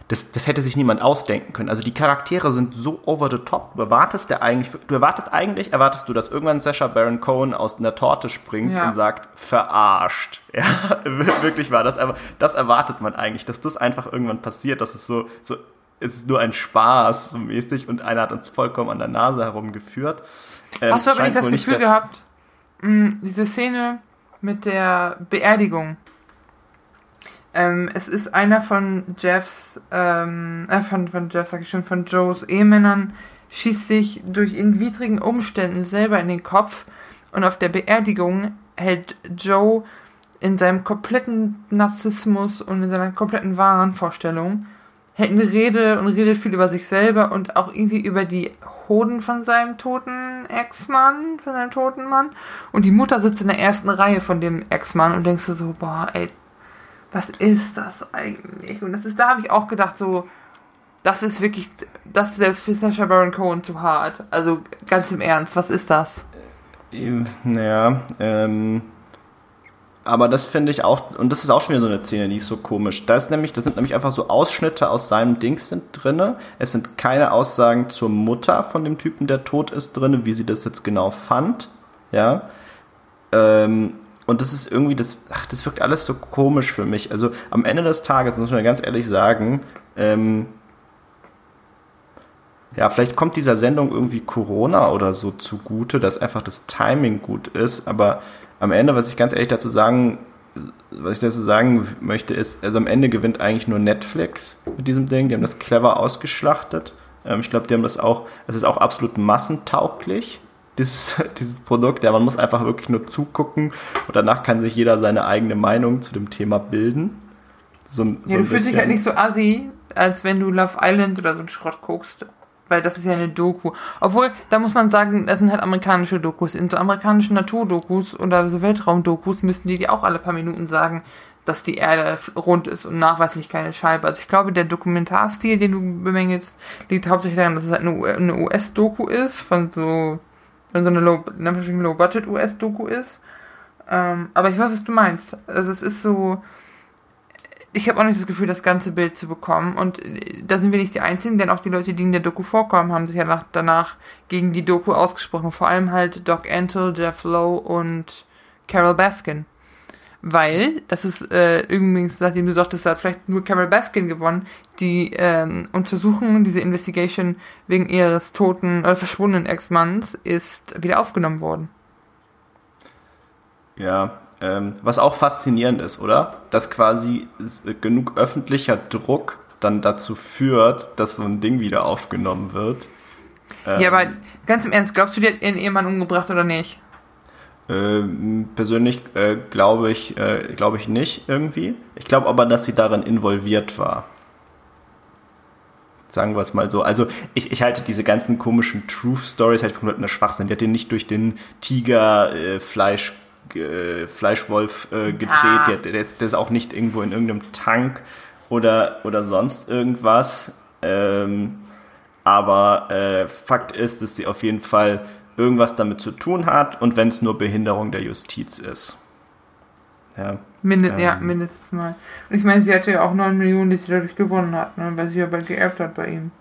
das, das hätte sich niemand ausdenken können. Also die Charaktere sind so over the top. Du erwartest der eigentlich, du erwartest eigentlich, erwartest du, dass irgendwann Sasha Baron Cohen aus einer Torte springt ja. und sagt, verarscht. Ja, wirklich war das, aber das erwartet man eigentlich, dass das einfach irgendwann passiert, dass es so, so, es ist nur ein Spaß, so mäßig, und einer hat uns vollkommen an der Nase herumgeführt. Ähm, Hast du aber nicht das Gefühl nicht gehabt, mh, mm, diese Szene mit der Beerdigung, ähm, es ist einer von Jeffs, ähm, äh, von, von Jeff, sag ich schon, von Joes Ehemännern, schießt sich durch in widrigen Umständen selber in den Kopf und auf der Beerdigung hält Joe in seinem kompletten Narzissmus und in seiner kompletten Wahnvorstellung hält eine Rede und redet viel über sich selber und auch irgendwie über die Hoden von seinem toten Ex-Mann, von seinem toten Mann. Und die Mutter sitzt in der ersten Reihe von dem Ex-Mann und denkst du so, boah, ey, was ist das eigentlich? Und das ist, da habe ich auch gedacht, so, das ist wirklich, das ist selbst für Sacha Baron Cohen zu hart. Also ganz im Ernst, was ist das? Naja, ähm, aber das finde ich auch, und das ist auch schon wieder so eine Szene, die ist so komisch. Da ist nämlich, da sind nämlich einfach so Ausschnitte aus seinem Dings sind drinne. Es sind keine Aussagen zur Mutter von dem Typen, der tot ist, drinne, wie sie das jetzt genau fand. Ja. Ähm, und das ist irgendwie, das, ach, das wirkt alles so komisch für mich. Also am Ende des Tages, muss man ganz ehrlich sagen, ähm, ja, vielleicht kommt dieser Sendung irgendwie Corona oder so zugute, dass einfach das Timing gut ist, aber am Ende, was ich ganz ehrlich dazu sagen, was ich dazu sagen möchte, ist, also am Ende gewinnt eigentlich nur Netflix mit diesem Ding. Die haben das clever ausgeschlachtet. Ähm, ich glaube, die haben das auch, es ist auch absolut massentauglich dieses, dieses Produkt. Ja, man muss einfach wirklich nur zugucken und danach kann sich jeder seine eigene Meinung zu dem Thema bilden. So, so ja, du fühlst dich halt nicht so assi, als wenn du Love Island oder so einen Schrott guckst. Weil das ist ja eine Doku. Obwohl, da muss man sagen, das sind halt amerikanische Dokus. In so amerikanischen Naturdokus oder so Weltraumdokus müssten die dir auch alle paar Minuten sagen, dass die Erde rund ist und nachweislich keine Scheibe. Also ich glaube, der Dokumentarstil, den du bemängelst, liegt hauptsächlich daran, dass es halt eine US-Doku ist, von so wenn so eine Low, Low Budget US-Doku ist. Ähm, aber ich weiß, was du meinst. Also es ist so, ich habe auch nicht das Gefühl, das ganze Bild zu bekommen. Und äh, da sind wir nicht die Einzigen, denn auch die Leute, die in der Doku vorkommen, haben sich ja nach, danach gegen die Doku ausgesprochen. Vor allem halt Doc Antle, Jeff Lowe und Carol Baskin weil, das ist äh, übrigens, nachdem du sagtest, da hat vielleicht nur Carol Baskin gewonnen, die ähm, Untersuchung, diese Investigation wegen ihres toten oder verschwundenen Ex-Manns ist wieder aufgenommen worden. Ja, ähm, was auch faszinierend ist, oder? Dass quasi genug öffentlicher Druck dann dazu führt, dass so ein Ding wieder aufgenommen wird. Ähm, ja, aber ganz im Ernst, glaubst du, die hat ihren Ehemann umgebracht oder nicht? Äh, persönlich äh, glaube ich, äh, glaube ich nicht irgendwie. Ich glaube aber, dass sie daran involviert war. Sagen wir es mal so. Also ich, ich halte diese ganzen komischen Truth Stories halt von einer Schwachsinn. Die hat den nicht durch den Tiger äh, Fleisch äh, Fleischwolf äh, gedreht. Ah. Der, der, ist, der, ist, auch nicht irgendwo in irgendeinem Tank oder, oder sonst irgendwas. Ähm, aber äh, Fakt ist, dass sie auf jeden Fall irgendwas damit zu tun hat und wenn es nur Behinderung der Justiz ist. Ja, Mind ähm, ja mindestens mal. Und ich meine, sie hatte ja auch 9 Millionen, die sie dadurch gewonnen hat, ne? weil sie ja bald geerbt hat bei ihm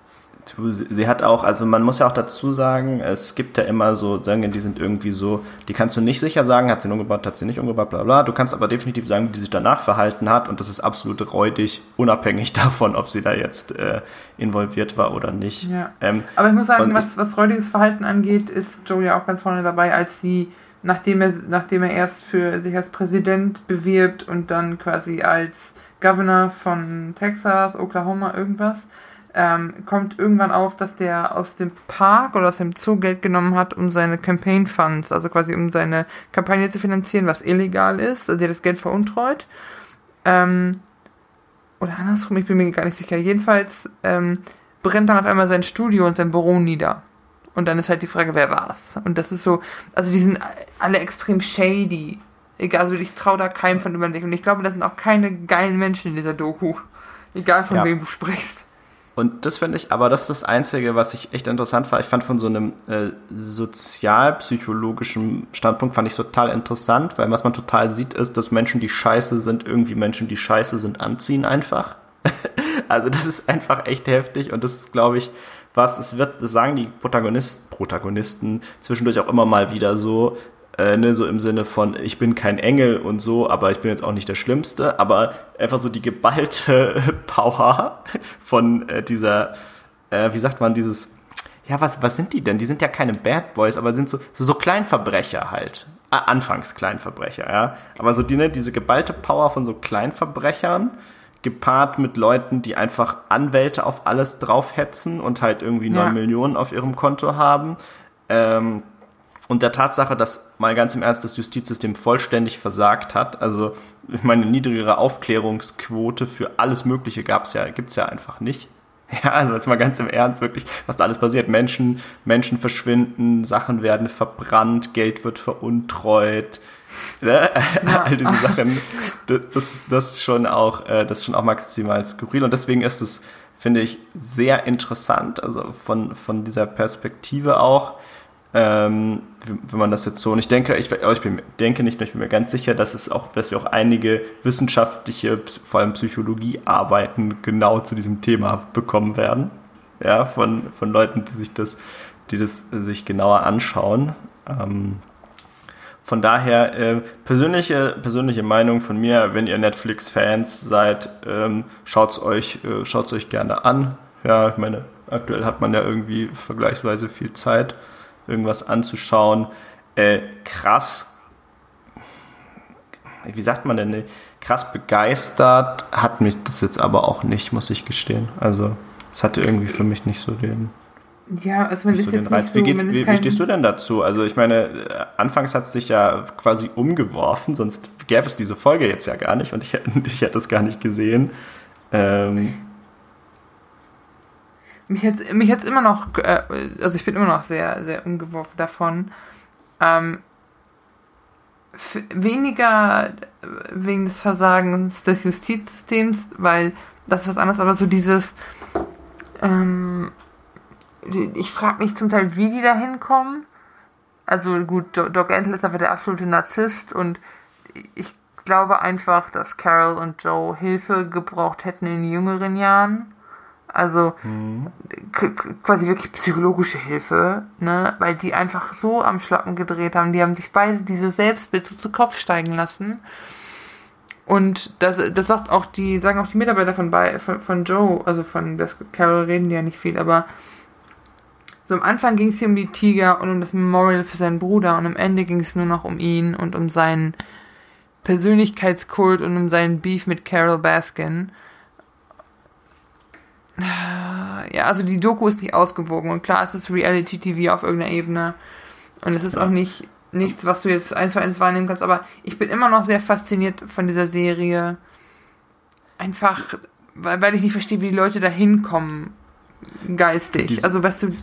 sie hat auch, also man muss ja auch dazu sagen, es gibt ja immer so Dinge, die sind irgendwie so, die kannst du nicht sicher sagen, hat sie umgebaut, hat sie nicht umgebaut, bla bla. Du kannst aber definitiv sagen, wie die sich danach verhalten hat und das ist absolut räudig, unabhängig davon, ob sie da jetzt äh, involviert war oder nicht. Ja. Ähm, aber ich muss sagen, was, was räudiges Verhalten angeht, ist Joe ja auch ganz vorne dabei, als sie, nachdem er, nachdem er erst für sich als Präsident bewirbt und dann quasi als Governor von Texas, Oklahoma, irgendwas, ähm, kommt irgendwann auf, dass der aus dem Park oder aus dem Zoo Geld genommen hat, um seine Campaign Funds, also quasi um seine Kampagne zu finanzieren, was illegal ist, also der das Geld veruntreut. Ähm, oder andersrum, ich bin mir gar nicht sicher. Jedenfalls ähm, brennt dann auf einmal sein Studio und sein Büro nieder. Und dann ist halt die Frage, wer war's? Und das ist so, also die sind alle extrem shady. Egal, also ich traue da keinem von über den Und ich glaube, das sind auch keine geilen Menschen in dieser Doku. Egal von ja. wem du sprichst. Und das finde ich, aber das ist das Einzige, was ich echt interessant war. Ich fand von so einem äh, sozialpsychologischen Standpunkt fand ich total interessant, weil was man total sieht, ist, dass Menschen, die scheiße sind, irgendwie Menschen, die scheiße sind, anziehen einfach. Also das ist einfach echt heftig und das ist, glaube ich, was, es wird, das sagen die Protagonist, Protagonisten zwischendurch auch immer mal wieder so, äh, ne, so im Sinne von, ich bin kein Engel und so, aber ich bin jetzt auch nicht der Schlimmste, aber einfach so die geballte Power von äh, dieser, äh, wie sagt man, dieses, ja, was, was sind die denn? Die sind ja keine Bad Boys, aber sind so, so, so Kleinverbrecher halt. Ah, anfangs Kleinverbrecher, ja. Aber so die, ne, diese geballte Power von so Kleinverbrechern, gepaart mit Leuten, die einfach Anwälte auf alles draufhetzen und halt irgendwie neun ja. Millionen auf ihrem Konto haben. Ähm, und der Tatsache, dass mal ganz im Ernst das Justizsystem vollständig versagt hat. Also ich meine, niedrigere Aufklärungsquote für alles Mögliche gab's ja, gibt's ja einfach nicht. Ja, also jetzt mal ganz im Ernst, wirklich, was da alles passiert. Menschen, Menschen verschwinden, Sachen werden verbrannt, Geld wird veruntreut, Ne? Ja. All diese Sachen, das, das ist schon auch, äh, das ist schon auch maximal skurril und deswegen ist es, finde ich, sehr interessant, also von, von dieser Perspektive auch, ähm, wenn man das jetzt so, und ich denke, ich, ich bin, denke nicht, ich bin mir ganz sicher, dass es auch, dass wir auch einige wissenschaftliche, vor allem Psychologiearbeiten genau zu diesem Thema bekommen werden, ja, von, von Leuten, die sich das, die das sich genauer anschauen. Ähm, von daher, äh, persönliche, persönliche Meinung von mir, wenn ihr Netflix-Fans seid, ähm, schaut's euch, äh, euch gerne an. Ja, ich meine, aktuell hat man ja irgendwie vergleichsweise viel Zeit, irgendwas anzuschauen. Äh, krass, wie sagt man denn, krass begeistert hat mich das jetzt aber auch nicht, muss ich gestehen. Also, es hatte irgendwie für mich nicht so den, ja, also man ist jetzt Reiz. So, wie, geht's, wie, wie, stehst du denn dazu? Also ich meine, äh, anfangs hat es sich ja quasi umgeworfen, sonst gäbe es diese Folge jetzt ja gar nicht und ich, ich hätte es gar nicht gesehen. Ähm. Mich hat mich jetzt immer noch, äh, also ich bin immer noch sehr, sehr umgeworfen davon. Ähm, weniger wegen des Versagens des Justizsystems, weil das ist was anderes, aber so dieses ähm, ich frage mich zum Teil, wie die da hinkommen. Also gut, Doc Antle ist aber der absolute Narzisst und ich glaube einfach, dass Carol und Joe Hilfe gebraucht hätten in jüngeren Jahren. Also mhm. quasi wirklich psychologische Hilfe, ne? Weil die einfach so am Schlappen gedreht haben. Die haben sich beide diese Selbstbild so zu Kopf steigen lassen. Und das, das sagt auch die, sagen auch die Mitarbeiter von, von, von Joe, also von Carol reden die ja nicht viel, aber so am Anfang ging es hier um die Tiger und um das Memorial für seinen Bruder und am Ende ging es nur noch um ihn und um seinen Persönlichkeitskult und um seinen Beef mit Carol Baskin. Ja, also die Doku ist nicht ausgewogen und klar, es ist Reality TV auf irgendeiner Ebene und es ist auch nicht nichts, was du jetzt eins zu eins wahrnehmen kannst, aber ich bin immer noch sehr fasziniert von dieser Serie. Einfach, weil, weil ich nicht verstehe, wie die Leute da hinkommen geistig. also, weißt du,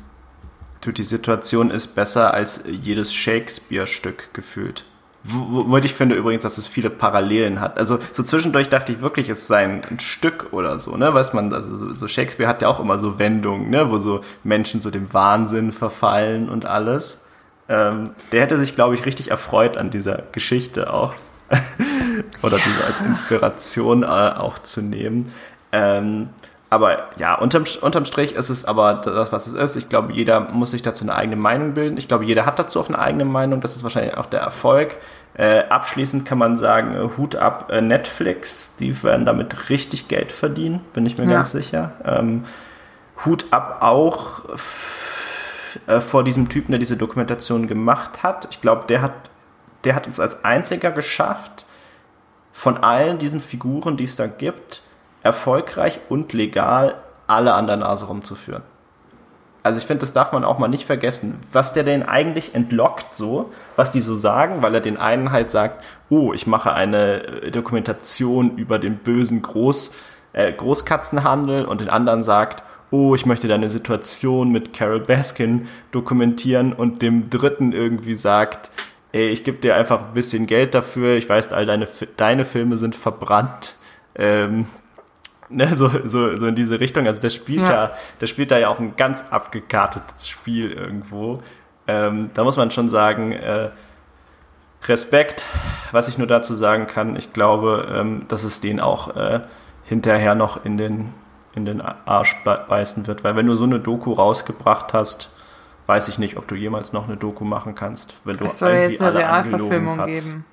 Du, die Situation ist besser als jedes Shakespeare-Stück gefühlt. Womit ich finde übrigens, dass es viele Parallelen hat. Also so zwischendurch dachte ich wirklich, es sei ein Stück oder so, ne? Weiß man, also so Shakespeare hat ja auch immer so Wendungen, ne? Wo so Menschen so dem Wahnsinn verfallen und alles. Ähm, der hätte sich, glaube ich, richtig erfreut an dieser Geschichte auch. oder diese als Inspiration äh, auch zu nehmen. Ähm, aber ja, unterm, unterm Strich ist es aber das, was es ist. Ich glaube, jeder muss sich dazu eine eigene Meinung bilden. Ich glaube, jeder hat dazu auch eine eigene Meinung. Das ist wahrscheinlich auch der Erfolg. Äh, abschließend kann man sagen, äh, Hut ab äh, Netflix. Die werden damit richtig Geld verdienen, bin ich mir ja. ganz sicher. Ähm, Hut ab auch äh, vor diesem Typen, der diese Dokumentation gemacht hat. Ich glaube, der hat, der hat es als einziger geschafft, von allen diesen Figuren, die es da gibt, erfolgreich und legal alle an der Nase rumzuführen. Also ich finde, das darf man auch mal nicht vergessen. Was der denn eigentlich entlockt so, was die so sagen, weil er den einen halt sagt, oh, ich mache eine äh, Dokumentation über den bösen Groß, äh, Großkatzenhandel und den anderen sagt, oh, ich möchte deine Situation mit Carol Baskin dokumentieren und dem dritten irgendwie sagt, ey, ich gebe dir einfach ein bisschen Geld dafür, ich weiß, all deine, deine Filme sind verbrannt, ähm, ne, so, so, so in diese Richtung. Also der spielt ja, ja der spielt da ja auch ein ganz abgekartetes Spiel irgendwo. Ähm, da muss man schon sagen, äh, Respekt, was ich nur dazu sagen kann, ich glaube, ähm, dass es den auch äh, hinterher noch in den in den Arsch beißen wird. Weil wenn du so eine Doku rausgebracht hast, weiß ich nicht, ob du jemals noch eine Doku machen kannst. Wenn du es soll jetzt eine Realverfilmung geben.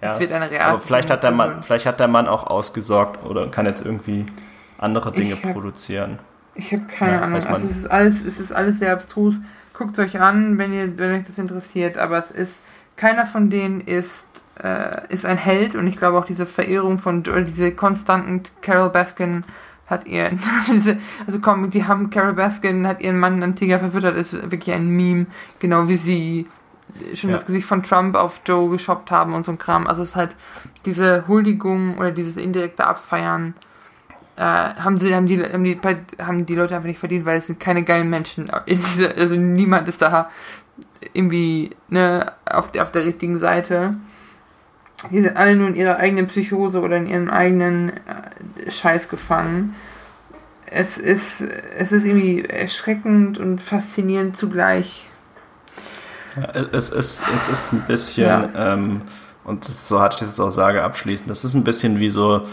Ja, es wird eine Realverfilmung. Aber vielleicht hat, der Mann, vielleicht hat der Mann auch ausgesorgt oder kann jetzt irgendwie andere Dinge hab, produzieren. Ich habe keine ja, Ahnung. Also es ist alles, es ist alles sehr abstrus. Guckt es euch an, wenn ihr, wenn euch das interessiert. Aber es ist keiner von denen ist äh, ist ein Held und ich glaube auch diese Verehrung von oder diese konstanten Carol Baskin hat ihren also komm, die haben Carol Baskin hat ihren Mann an Tiger verfüttert, ist wirklich ein Meme, genau wie sie schon ja. das Gesicht von Trump auf Joe geshoppt haben und so ein Kram. Also es ist halt diese Huldigung oder dieses indirekte Abfeiern äh, haben sie haben die haben die haben die Leute einfach nicht verdient, weil es sind keine geilen Menschen. Also niemand ist da irgendwie ne auf der auf der richtigen Seite. Die sind alle nur in ihrer eigenen Psychose oder in ihrem eigenen äh, Scheiß gefangen. Es ist, es ist irgendwie erschreckend und faszinierend zugleich. Es, ist, es ist ein bisschen, ja. ähm, und das, so hatte ich das auch sage abschließend, das ist ein bisschen wie so,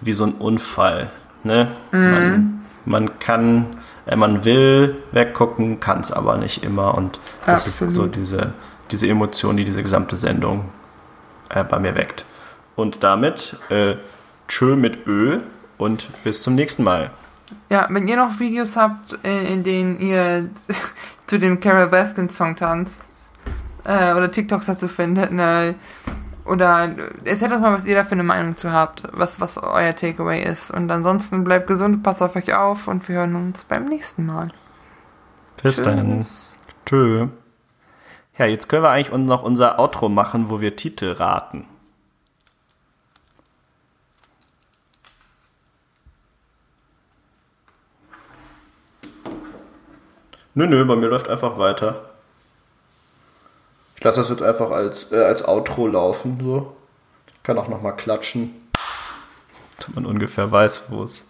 wie so ein Unfall. Ne? Mhm. Man, man kann, äh, man will weggucken, kann es aber nicht immer. Und das Absolut. ist so diese, diese Emotion, die diese gesamte Sendung äh, bei mir weckt. Und damit äh, tschö mit Ö und bis zum nächsten Mal. Ja, wenn ihr noch Videos habt, in, in denen ihr zu dem Carol Baskin Song tanzt äh, oder TikToks dazu findet, ne, oder erzählt uns mal, was ihr da für eine Meinung zu habt, was, was euer Takeaway ist. Und ansonsten bleibt gesund, passt auf euch auf und wir hören uns beim nächsten Mal. Bis Tschüss. dann. Tschö. Ja, jetzt können wir eigentlich noch unser Outro machen, wo wir Titel raten. Nö, nö, bei mir läuft einfach weiter. Ich lasse das jetzt einfach als, äh, als Outro laufen. So. Ich kann auch nochmal klatschen. Damit man ungefähr weiß, wo es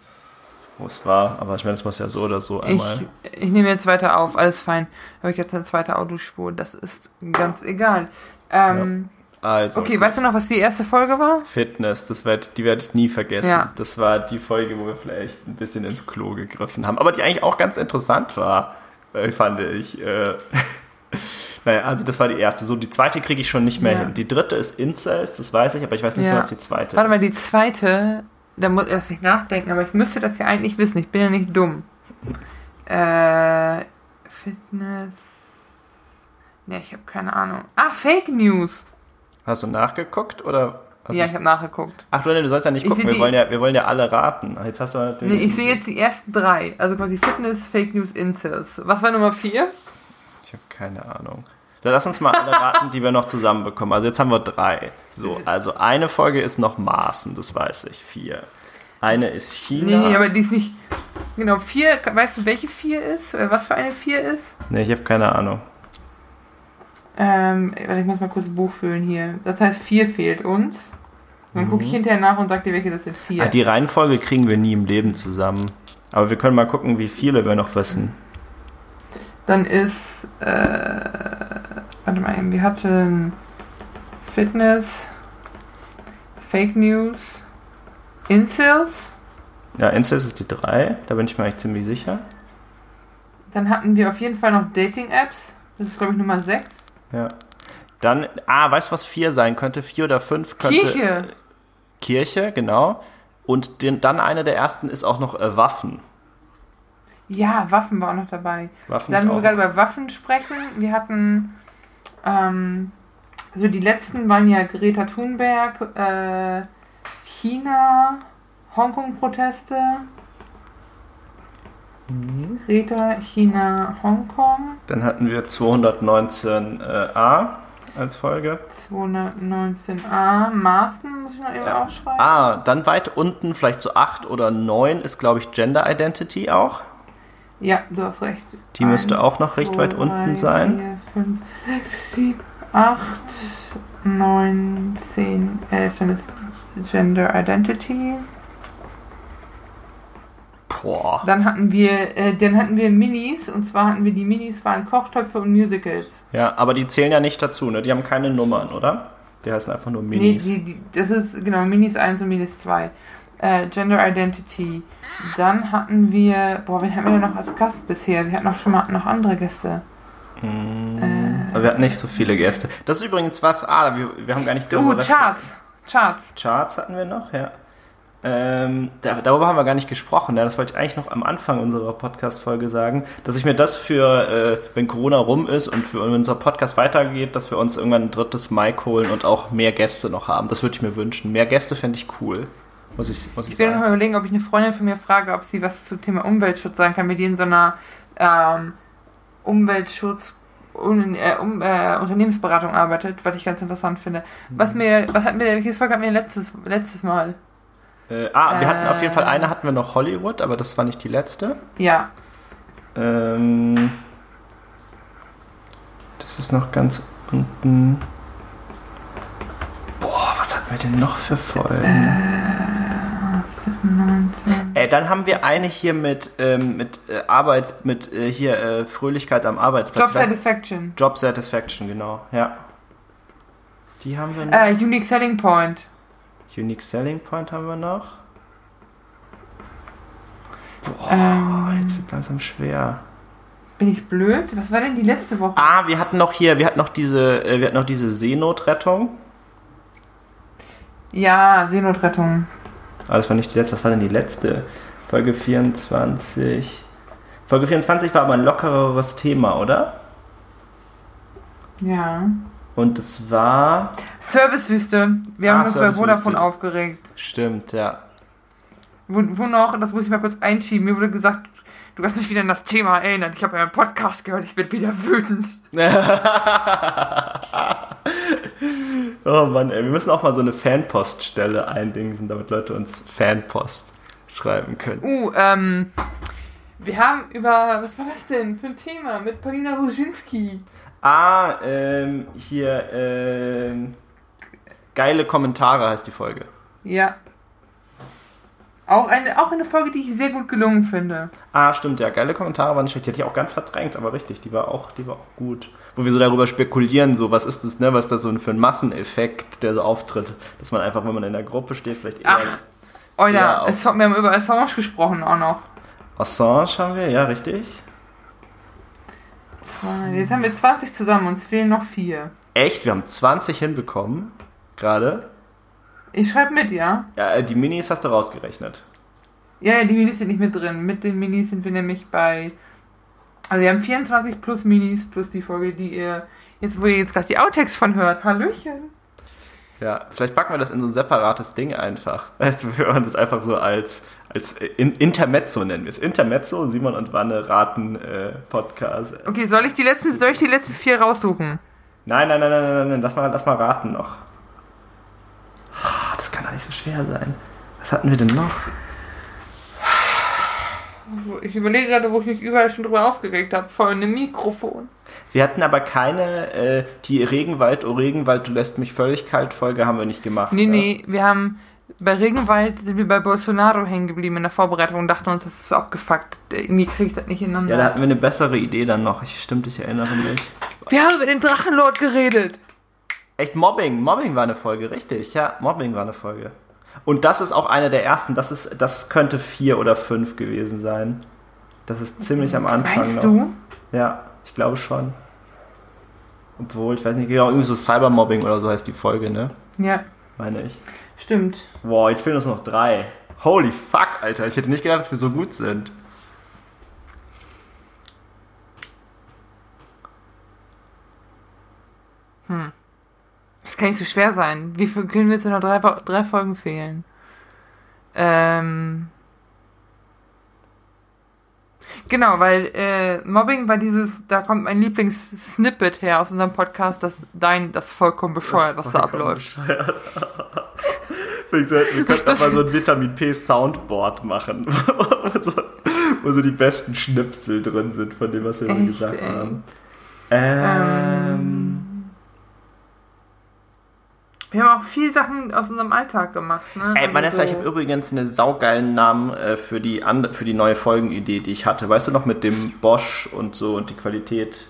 wo es war. Aber ich meine, es muss ja so oder so einmal. Ich, ich nehme jetzt weiter auf, alles fein. Habe ich jetzt eine zweite Autospur, das ist ganz egal. Ähm, ja. also, okay, weißt du noch, was die erste Folge war? Fitness, das werd, die werde ich nie vergessen. Ja. Das war die Folge, wo wir vielleicht ein bisschen ins Klo gegriffen haben. Aber die eigentlich auch ganz interessant war, äh, fand ich. Äh, Naja, also das war die erste. So, die zweite kriege ich schon nicht mehr ja. hin. Die dritte ist Incels, das weiß ich, aber ich weiß nicht ja. mehr, was die zweite Warte ist. mal, die zweite, da muss erst nicht nachdenken, aber ich müsste das ja eigentlich wissen. Ich bin ja nicht dumm. Äh, Fitness. Ne, ich habe keine Ahnung. Ah, Fake News. Hast du nachgeguckt oder? Ja, ich habe nachgeguckt. Ach du, du sollst ja nicht gucken, wir wollen ja, wir wollen ja alle raten. Jetzt hast du halt nee, ich sehe jetzt die ersten drei. Also quasi Fitness, Fake News, Incels. Was war Nummer vier? Ich habe keine Ahnung. Dann lass uns mal alle raten, die wir noch zusammenbekommen. Also jetzt haben wir drei. So, also eine Folge ist noch Maßen, das weiß ich. Vier. Eine ist China. Nee, nee, aber die ist nicht. Genau, vier. Weißt du, welche vier ist? Oder was für eine vier ist? Nee, ich habe keine Ahnung. Ähm, ich muss mal kurz Buch füllen hier. Das heißt, vier fehlt uns. Dann mhm. gucke ich hinterher nach und sag dir, welche das sind. Vier. Ah, die Reihenfolge kriegen wir nie im Leben zusammen. Aber wir können mal gucken, wie viele wir noch wissen. Dann ist. Äh, warte mal, wir hatten Fitness, Fake News, Incels. Ja, Incels ist die 3, da bin ich mir eigentlich ziemlich sicher. Dann hatten wir auf jeden Fall noch Dating-Apps. Das ist, glaube ich, Nummer 6. Ja. Dann, ah, weißt du, was 4 sein könnte? 4 oder 5 könnte. Kirche. Kirche, genau. Und den, dann eine der ersten ist auch noch äh, Waffen. Ja, Waffen war auch noch dabei. Waffen dann, wo wir gerade über Waffen sprechen, wir hatten, ähm, also die letzten waren ja Greta Thunberg, äh, China, Hongkong-Proteste. Greta, China, Hongkong. Dann hatten wir 219a als Folge. 219a, Maßen muss ich noch eben ja. aufschreiben. Ah, dann weit unten, vielleicht so 8 oder 9 ist, glaube ich, Gender Identity auch. Ja, du hast recht. Die Eins, müsste auch noch recht zwei, weit unten drei, sein. 4, 5, 6, 7, 8, 9, 10, 11. Dann ist Gender Identity. Boah. Dann hatten wir, äh, dann hatten wir Minis und zwar hatten wir die Minis waren Kochtöpfe und Musicals. Ja, aber die zählen ja nicht dazu, ne? Die haben keine Nummern, oder? Die heißen einfach nur Minis. Nee, die, die, das ist genau Minis 1 und Minis 2. Äh, Gender Identity. Dann hatten wir, boah, wen hatten wir denn noch als Gast bisher? Wir hatten auch schon mal noch andere Gäste. Hm, aber wir hatten nicht so viele Gäste. Das ist übrigens was, ah, wir, wir haben gar nicht Uh, darüber Charts. Charts. Charts hatten wir noch, ja. Ähm, da, darüber haben wir gar nicht gesprochen. Ja, das wollte ich eigentlich noch am Anfang unserer Podcast-Folge sagen, dass ich mir das für, äh, wenn Corona rum ist und für unser Podcast weitergeht, dass wir uns irgendwann ein drittes Mic holen und auch mehr Gäste noch haben. Das würde ich mir wünschen. Mehr Gäste fände ich cool. Muss ich, muss ich, Ich will noch mal überlegen, ob ich eine Freundin von mir frage, ob sie was zum Thema Umweltschutz sagen kann, weil die in so einer ähm, Umweltschutz un, äh, um, äh, Unternehmensberatung arbeitet, was ich ganz interessant finde. Was mir, was hatten wir, welches Folge hatten wir letztes, letztes Mal? Äh, ah, wir hatten auf jeden Fall Äh. eine hatten wir noch Hollywood, aber das war nicht die letzte. Ja. Ähm, das ist noch ganz unten. Boah, was hatten wir denn noch für Folgen? 19. Äh, dann haben wir eine hier mit, ähm, mit äh, Arbeits, mit äh, hier äh, Fröhlichkeit am Arbeitsplatz. Job Satisfaction. Job Satisfaction, genau, ja. Die haben wir noch. Äh, Unique Selling Point. Unique Selling Point haben wir noch. Boah, Ähm. jetzt wird langsam schwer. Bin ich blöd? Was war denn die letzte Woche? Ah, wir hatten noch hier, wir hatten noch diese, äh, wir hatten noch diese Seenotrettung. Ja, Seenotrettung. Aber das war nicht die letzte, was war denn die letzte? Folge 24. Folge 24 war aber ein lockereres Thema, oder? Ja. Und es war. Servicewüste. Wir haben Ah, uns bei. Vodafone aufgeregt. Stimmt, ja. Wo, wo noch, das muss ich mal kurz einschieben, mir wurde gesagt, du hast mich wieder an das Thema erinnert. Ich habe einen Podcast gehört, ich bin wieder wütend. Oh Mann, ey, wir müssen auch mal so eine Fanpoststelle eindingsen, damit Leute uns Fanpost schreiben können. Uh, ähm, wir haben über, was war das denn für ein Thema? Mit Paulina Ruzinski. Ah, ähm, hier, ähm, geile Kommentare heißt die Folge. Ja. Auch eine, auch eine Folge, die ich sehr gut gelungen finde. Ah, stimmt, ja, geile Kommentare waren nicht schlecht. Die hatte ich auch ganz verdrängt, aber richtig, die war auch, die war auch gut. Wo wir so darüber spekulieren, so, was ist das, ne, was ist das so für ein Masseneffekt, der so auftritt, dass man einfach, wenn man in der Gruppe steht, vielleicht eher... Ach. Oder, Ja, wir haben über Assange gesprochen auch noch. Assange haben wir, ja, richtig. Jetzt haben wir 20 zusammen, uns fehlen noch vier. Echt, wir haben 20 hinbekommen, gerade. Ich schreibe mit, ja? Ja, äh, die Minis hast du rausgerechnet. Ja, ja, die Minis sind nicht mit drin. Mit den Minis sind wir nämlich bei. Also wir haben 24 plus Minis plus die Folge, die ihr. Jetzt, wo ihr jetzt gerade die Outtakes von hört. Hallöchen. Ja, vielleicht packen wir das in so ein separates Ding einfach. Also wir hören das einfach so als, als in, Intermezzo nennen wir es. Intermezzo, Simon und Wanne raten äh, Podcast. Okay, soll ich die letzten, soll ich die letzten vier raussuchen? Nein, nein, nein, nein, nein, nein, lass mal, lass mal raten noch. Ah, Das kann doch nicht so schwer sein. Was hatten wir denn noch? Ich überlege gerade, wo ich mich überall schon drüber aufgeregt habe. Vor einem Mikrofon. Wir hatten aber keine, äh, die Regenwald, oh Regenwald, du lässt mich völlig kalt Folge haben wir nicht gemacht. Nee, ne? nee, wir haben. Bei Regenwald sind wir bei Bolsonaro hängen geblieben in der Vorbereitung und dachten uns, das ist abgefuckt. Irgendwie kriegt das nicht Ja, da ineinander. hatten wir eine bessere Idee dann noch. Ich, stimmt, ich erinnere mich. wir haben über den Drachenlord geredet. Echt Mobbing. Mobbing war eine Folge, richtig. Ja, Mobbing war eine Folge. Und das ist auch eine der ersten. Das, ist, das könnte vier oder fünf gewesen sein. Das ist ziemlich am Anfang weißt noch. du? Ja, ich glaube schon. Obwohl, ich weiß nicht genau, irgendwie so Cybermobbing oder so heißt die Folge, ne? Ja, Meine ich. stimmt. Boah, jetzt fehlen uns noch drei. Holy fuck, Alter. Ich hätte nicht gedacht, dass wir so gut sind. Das kann nicht so schwer sein. Wie viel können wir zu noch drei, drei Folgen fehlen? Ähm. Genau, weil äh, Mobbing war dieses, da kommt mein Lieblings-Snippet her aus unserem Podcast, dass dein, das vollkommen bescheuert, was da Vollkommen abläuft. bescheuert. Wir könnten auch mal so ein Vitamin P Soundboard machen, wo, so, wo so die besten Schnipsel drin sind von dem, was wir so Echt, gesagt ey. haben. Ähm, Wir haben auch viel Sachen aus unserem Alltag gemacht, ne? Ey, Also Vanessa, ich so- habe übrigens einen saugeilen Namen äh, für, die and für die neue Folgenidee, die ich hatte. Weißt du noch mit dem Bosch und so und die Qualität?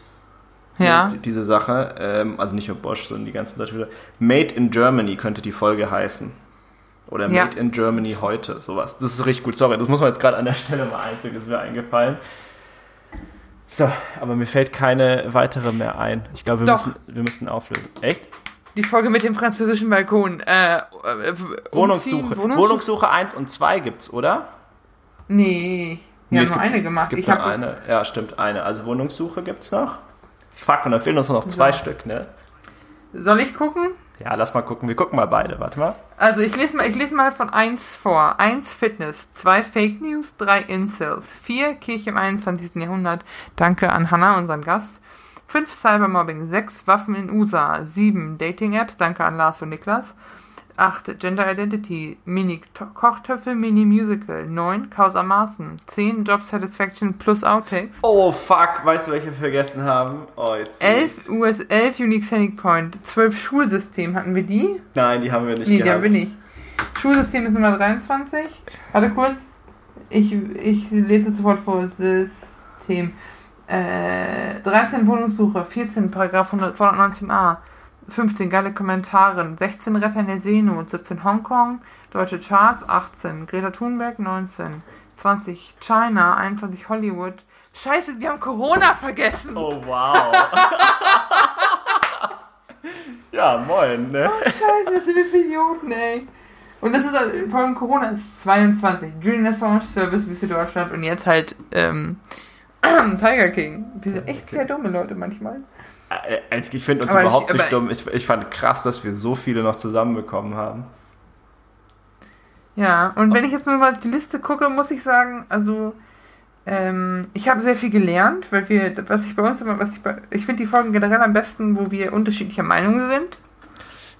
Ja. Die- Diese Sache. Ähm, also nicht nur Bosch, sondern die ganzen Leute. Made in Germany könnte die Folge heißen. Oder Ja. Made in Germany heute, sowas. Das ist richtig gut. Sorry, das muss man jetzt gerade an der Stelle mal einfügen, ist mir eingefallen. So, aber mir fällt keine weitere mehr ein. Ich glaube, wir Doch. müssen, wir müssen auflösen. Echt? Die Folge mit dem französischen Balkon. Äh, äh, Wohnungssuche. Wohnungssuche. Wohnungssuche 1 und 2 gibt's, oder? Nee, wir Nee, haben es nur gibt- eine gemacht. Es gibt ich nur eine. Ja, stimmt, eine. Also Wohnungssuche gibt's noch. Fuck, und dann fehlen uns noch zwei So. Stück, ne? Soll ich gucken? Ja, lass mal gucken. Wir gucken mal beide. Warte mal. Also ich lese mal, ich lese mal von 1 vor. 1 Fitness, 2 Fake News, 3 Incels, 4 Kirche im 21. Jahrhundert. Danke an Hannah, unseren Gast. 5 Cybermobbing, 6 Waffen in USA, 7 Dating Apps, danke an Lars und Niklas. 8 Gender Identity, Mini Kochtöpfe, Mini Musical, 9 Causa Maßen, 10 Job Satisfaction plus Outtakes. Oh, fuck. Weißt du, welche wir vergessen haben? Oh, jetzt. 11 US, 11 Unique Selling Point, 12 Schulsystem, hatten wir die? Nein, die haben wir nicht Nee, die gehabt. haben wir nicht. Schulsystem ist Nummer 23. Warte kurz. Ich, ich lese sofort vor. System. Äh, 13 Wohnungssuche. 14 Paragraph 100 219a. 15 geile Kommentare. 16 Retter in der Seenot. 17 Hongkong. Deutsche Charts. 18 Greta Thunberg. 19 20 China. 21 Hollywood. Scheiße, wir haben Corona vergessen. Oh, wow. ja, moin, ne? Oh, Scheiße, was sind wir für Idioten, ey. Und das ist äh, vor allem Corona ist 22. Julian Assange Service Wüste Deutschland und jetzt halt ähm, Tiger King. Wir sind echt sehr dumme Leute manchmal. Äh, Ich finde uns Aber ich- überhaupt nicht aber- dumm. Ich, ich fand krass, dass wir so viele noch zusammenbekommen haben. Ja, und wenn ich jetzt nur mal auf die Liste gucke, muss ich sagen, also ähm, ich habe sehr viel gelernt, weil wir, was ich bei uns immer, was ich bei, ich finde die Folgen generell am besten, wo wir unterschiedlicher Meinung sind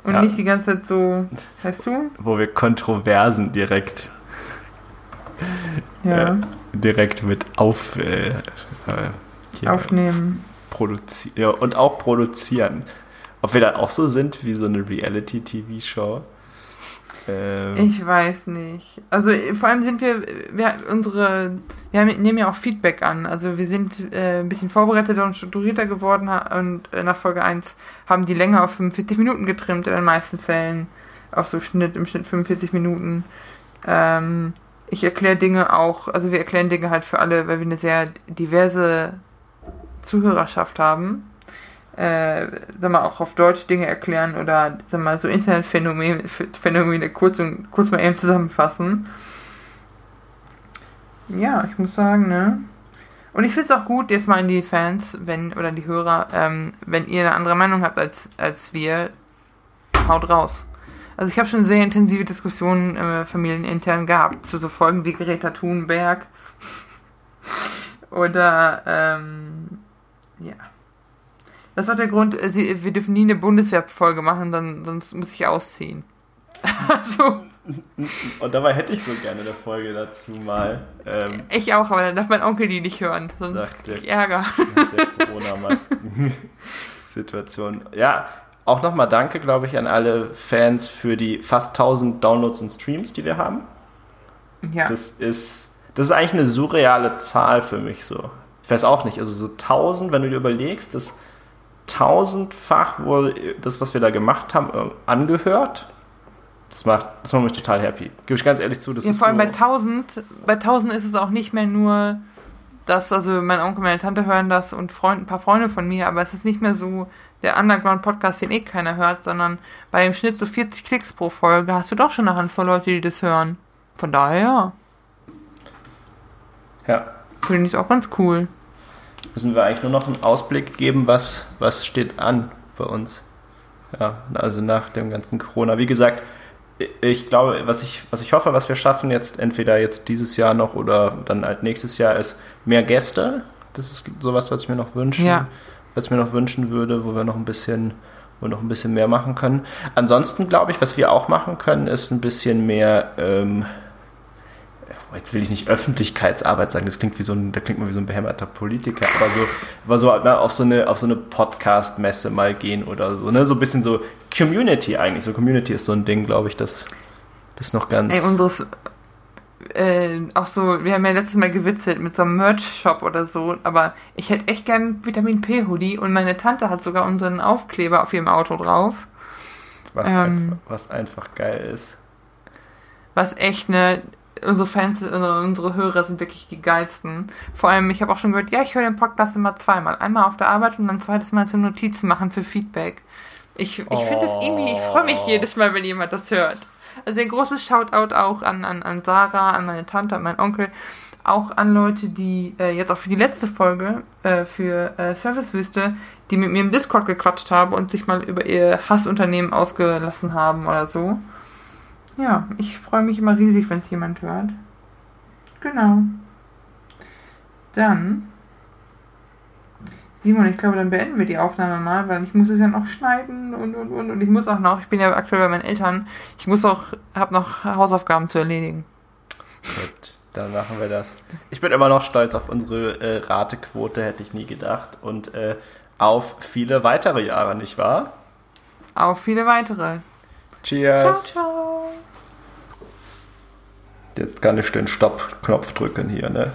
und Ja. nicht die ganze Zeit so, weißt du? Wo wir Kontroversen direkt, Ja, äh, direkt mit auf, äh, äh, hier aufnehmen. produzieren ja, und auch produzieren. Ob wir dann auch so sind wie so eine Reality-TV-Show. Ähm, Ich weiß nicht. Also vor allem sind wir, wir unsere, wir haben, nehmen ja auch Feedback an. Also wir sind äh, ein bisschen vorbereiteter und strukturierter geworden und nach Folge 1 haben die Länge auf 45 Minuten getrimmt in den meisten Fällen. Auf so Schnitt, im Schnitt 45 Minuten. Ähm, ich erkläre Dinge auch, also wir erklären Dinge halt für alle, weil wir eine sehr diverse Zuhörerschaft haben. Äh, sag mal, auch auf Deutsch Dinge erklären oder sag mal, so Internetphänomene Phänomene kurz, und, kurz mal eben zusammenfassen. Ja, ich muss sagen, ne? Und ich finde es auch gut, jetzt mal an die Fans, wenn, oder die Hörer, ähm, wenn ihr eine andere Meinung habt als, als wir, haut raus. Also ich habe schon sehr intensive Diskussionen äh, familienintern gehabt zu so Folgen wie Greta Thunberg oder ähm, ja. Das war der Grund, äh, sie, wir dürfen nie eine Bundeswehrfolge machen, dann, sonst muss ich ausziehen. also, und dabei hätte ich so gerne eine Folge dazu mal. Ähm, ich auch, aber dann darf mein Onkel die nicht hören, sonst Sagt krieg der- ich Ärger. Corona-Masken-Situation. Ja, auch nochmal danke, glaube ich, an alle Fans für die fast 1000 Downloads und Streams, die wir haben. Ja. Das ist, das ist eigentlich eine surreale Zahl für mich so. Ich weiß auch nicht, also so 1000, wenn du dir überlegst, das tausendfach wurde das, was wir da gemacht haben, äh, angehört. Das macht, das macht mich total happy. Gebe ich ganz ehrlich zu, das ja, ist vor allem so, bei 1000, bei 1000 ist es auch nicht mehr nur, dass, also mein Onkel, meine Tante hören das und Freund, ein paar Freunde von mir, aber es ist nicht mehr so der Underground-Podcast, den eh keiner hört, sondern bei im Schnitt so 40 Klicks pro Folge hast du doch schon eine Handvoll Leute, die das hören. Von daher ja, finde ich auch ganz cool. müssen wir eigentlich nur noch einen Ausblick geben, was, was steht an bei uns. Ja, also nach dem ganzen Corona. Wie gesagt, ich glaube, was ich, was ich hoffe, was wir schaffen jetzt, entweder jetzt dieses Jahr noch oder dann halt nächstes Jahr, ist mehr Gäste. Das ist sowas, was ich mir noch wünschen, Ja. Was mir noch wünschen würde, wo wir noch ein bisschen, wo noch ein bisschen mehr machen können. Ansonsten glaube ich, was wir auch machen können, ist ein bisschen mehr, ähm, jetzt will ich nicht Öffentlichkeitsarbeit sagen, das klingt wie so ein, da klingt man wie so ein behämmerter Politiker, aber so, aber so na, auf so eine, so eine Podcast-Messe mal gehen oder so, ne, so ein bisschen so Community eigentlich, so Community ist so ein Ding, glaube ich, das, das noch ganz, Ey, unseres, äh, auch so, wir haben ja letztes Mal gewitzelt mit so einem Merch-Shop oder so, aber ich hätte echt gern Vitamin P-Hoodie und meine Tante hat sogar unseren Aufkleber auf ihrem Auto drauf. was, ähm, einfach, was einfach geil ist. Was echt ne, unsere Fans, unsere Hörer sind wirklich die geilsten. Vor allem, ich habe auch schon gehört, ja, ich höre den Podcast immer zweimal. Einmal auf der Arbeit und dann zweites Mal zum Notizen machen für Feedback. Ich, ich finde das irgendwie, ich freue mich jedes Mal, wenn jemand das hört. Also ein großes Shoutout auch an, an, an Sarah, an meine Tante, an meinen Onkel, auch an Leute, die äh, jetzt auch für die letzte Folge äh, für äh, Servicewüste, die mit mir im Discord gequatscht haben und sich mal über ihr Hassunternehmen ausgelassen haben oder so. Ja, ich freue mich immer riesig, wenn es jemand hört. Genau. Dann Simon, ich glaube, dann beenden wir die Aufnahme mal, weil ich muss es ja noch schneiden und und und und ich muss auch noch, ich bin ja aktuell bei meinen Eltern, ich muss auch, habe noch Hausaufgaben zu erledigen. Gut, dann machen wir das. Ich bin immer noch stolz auf unsere äh, Ratequote, hätte ich nie gedacht und äh, auf viele weitere Jahre, nicht wahr? Auf viele weitere. Cheers. Ciao, ciao. Jetzt kann ich den Stopp-Knopf drücken hier, ne?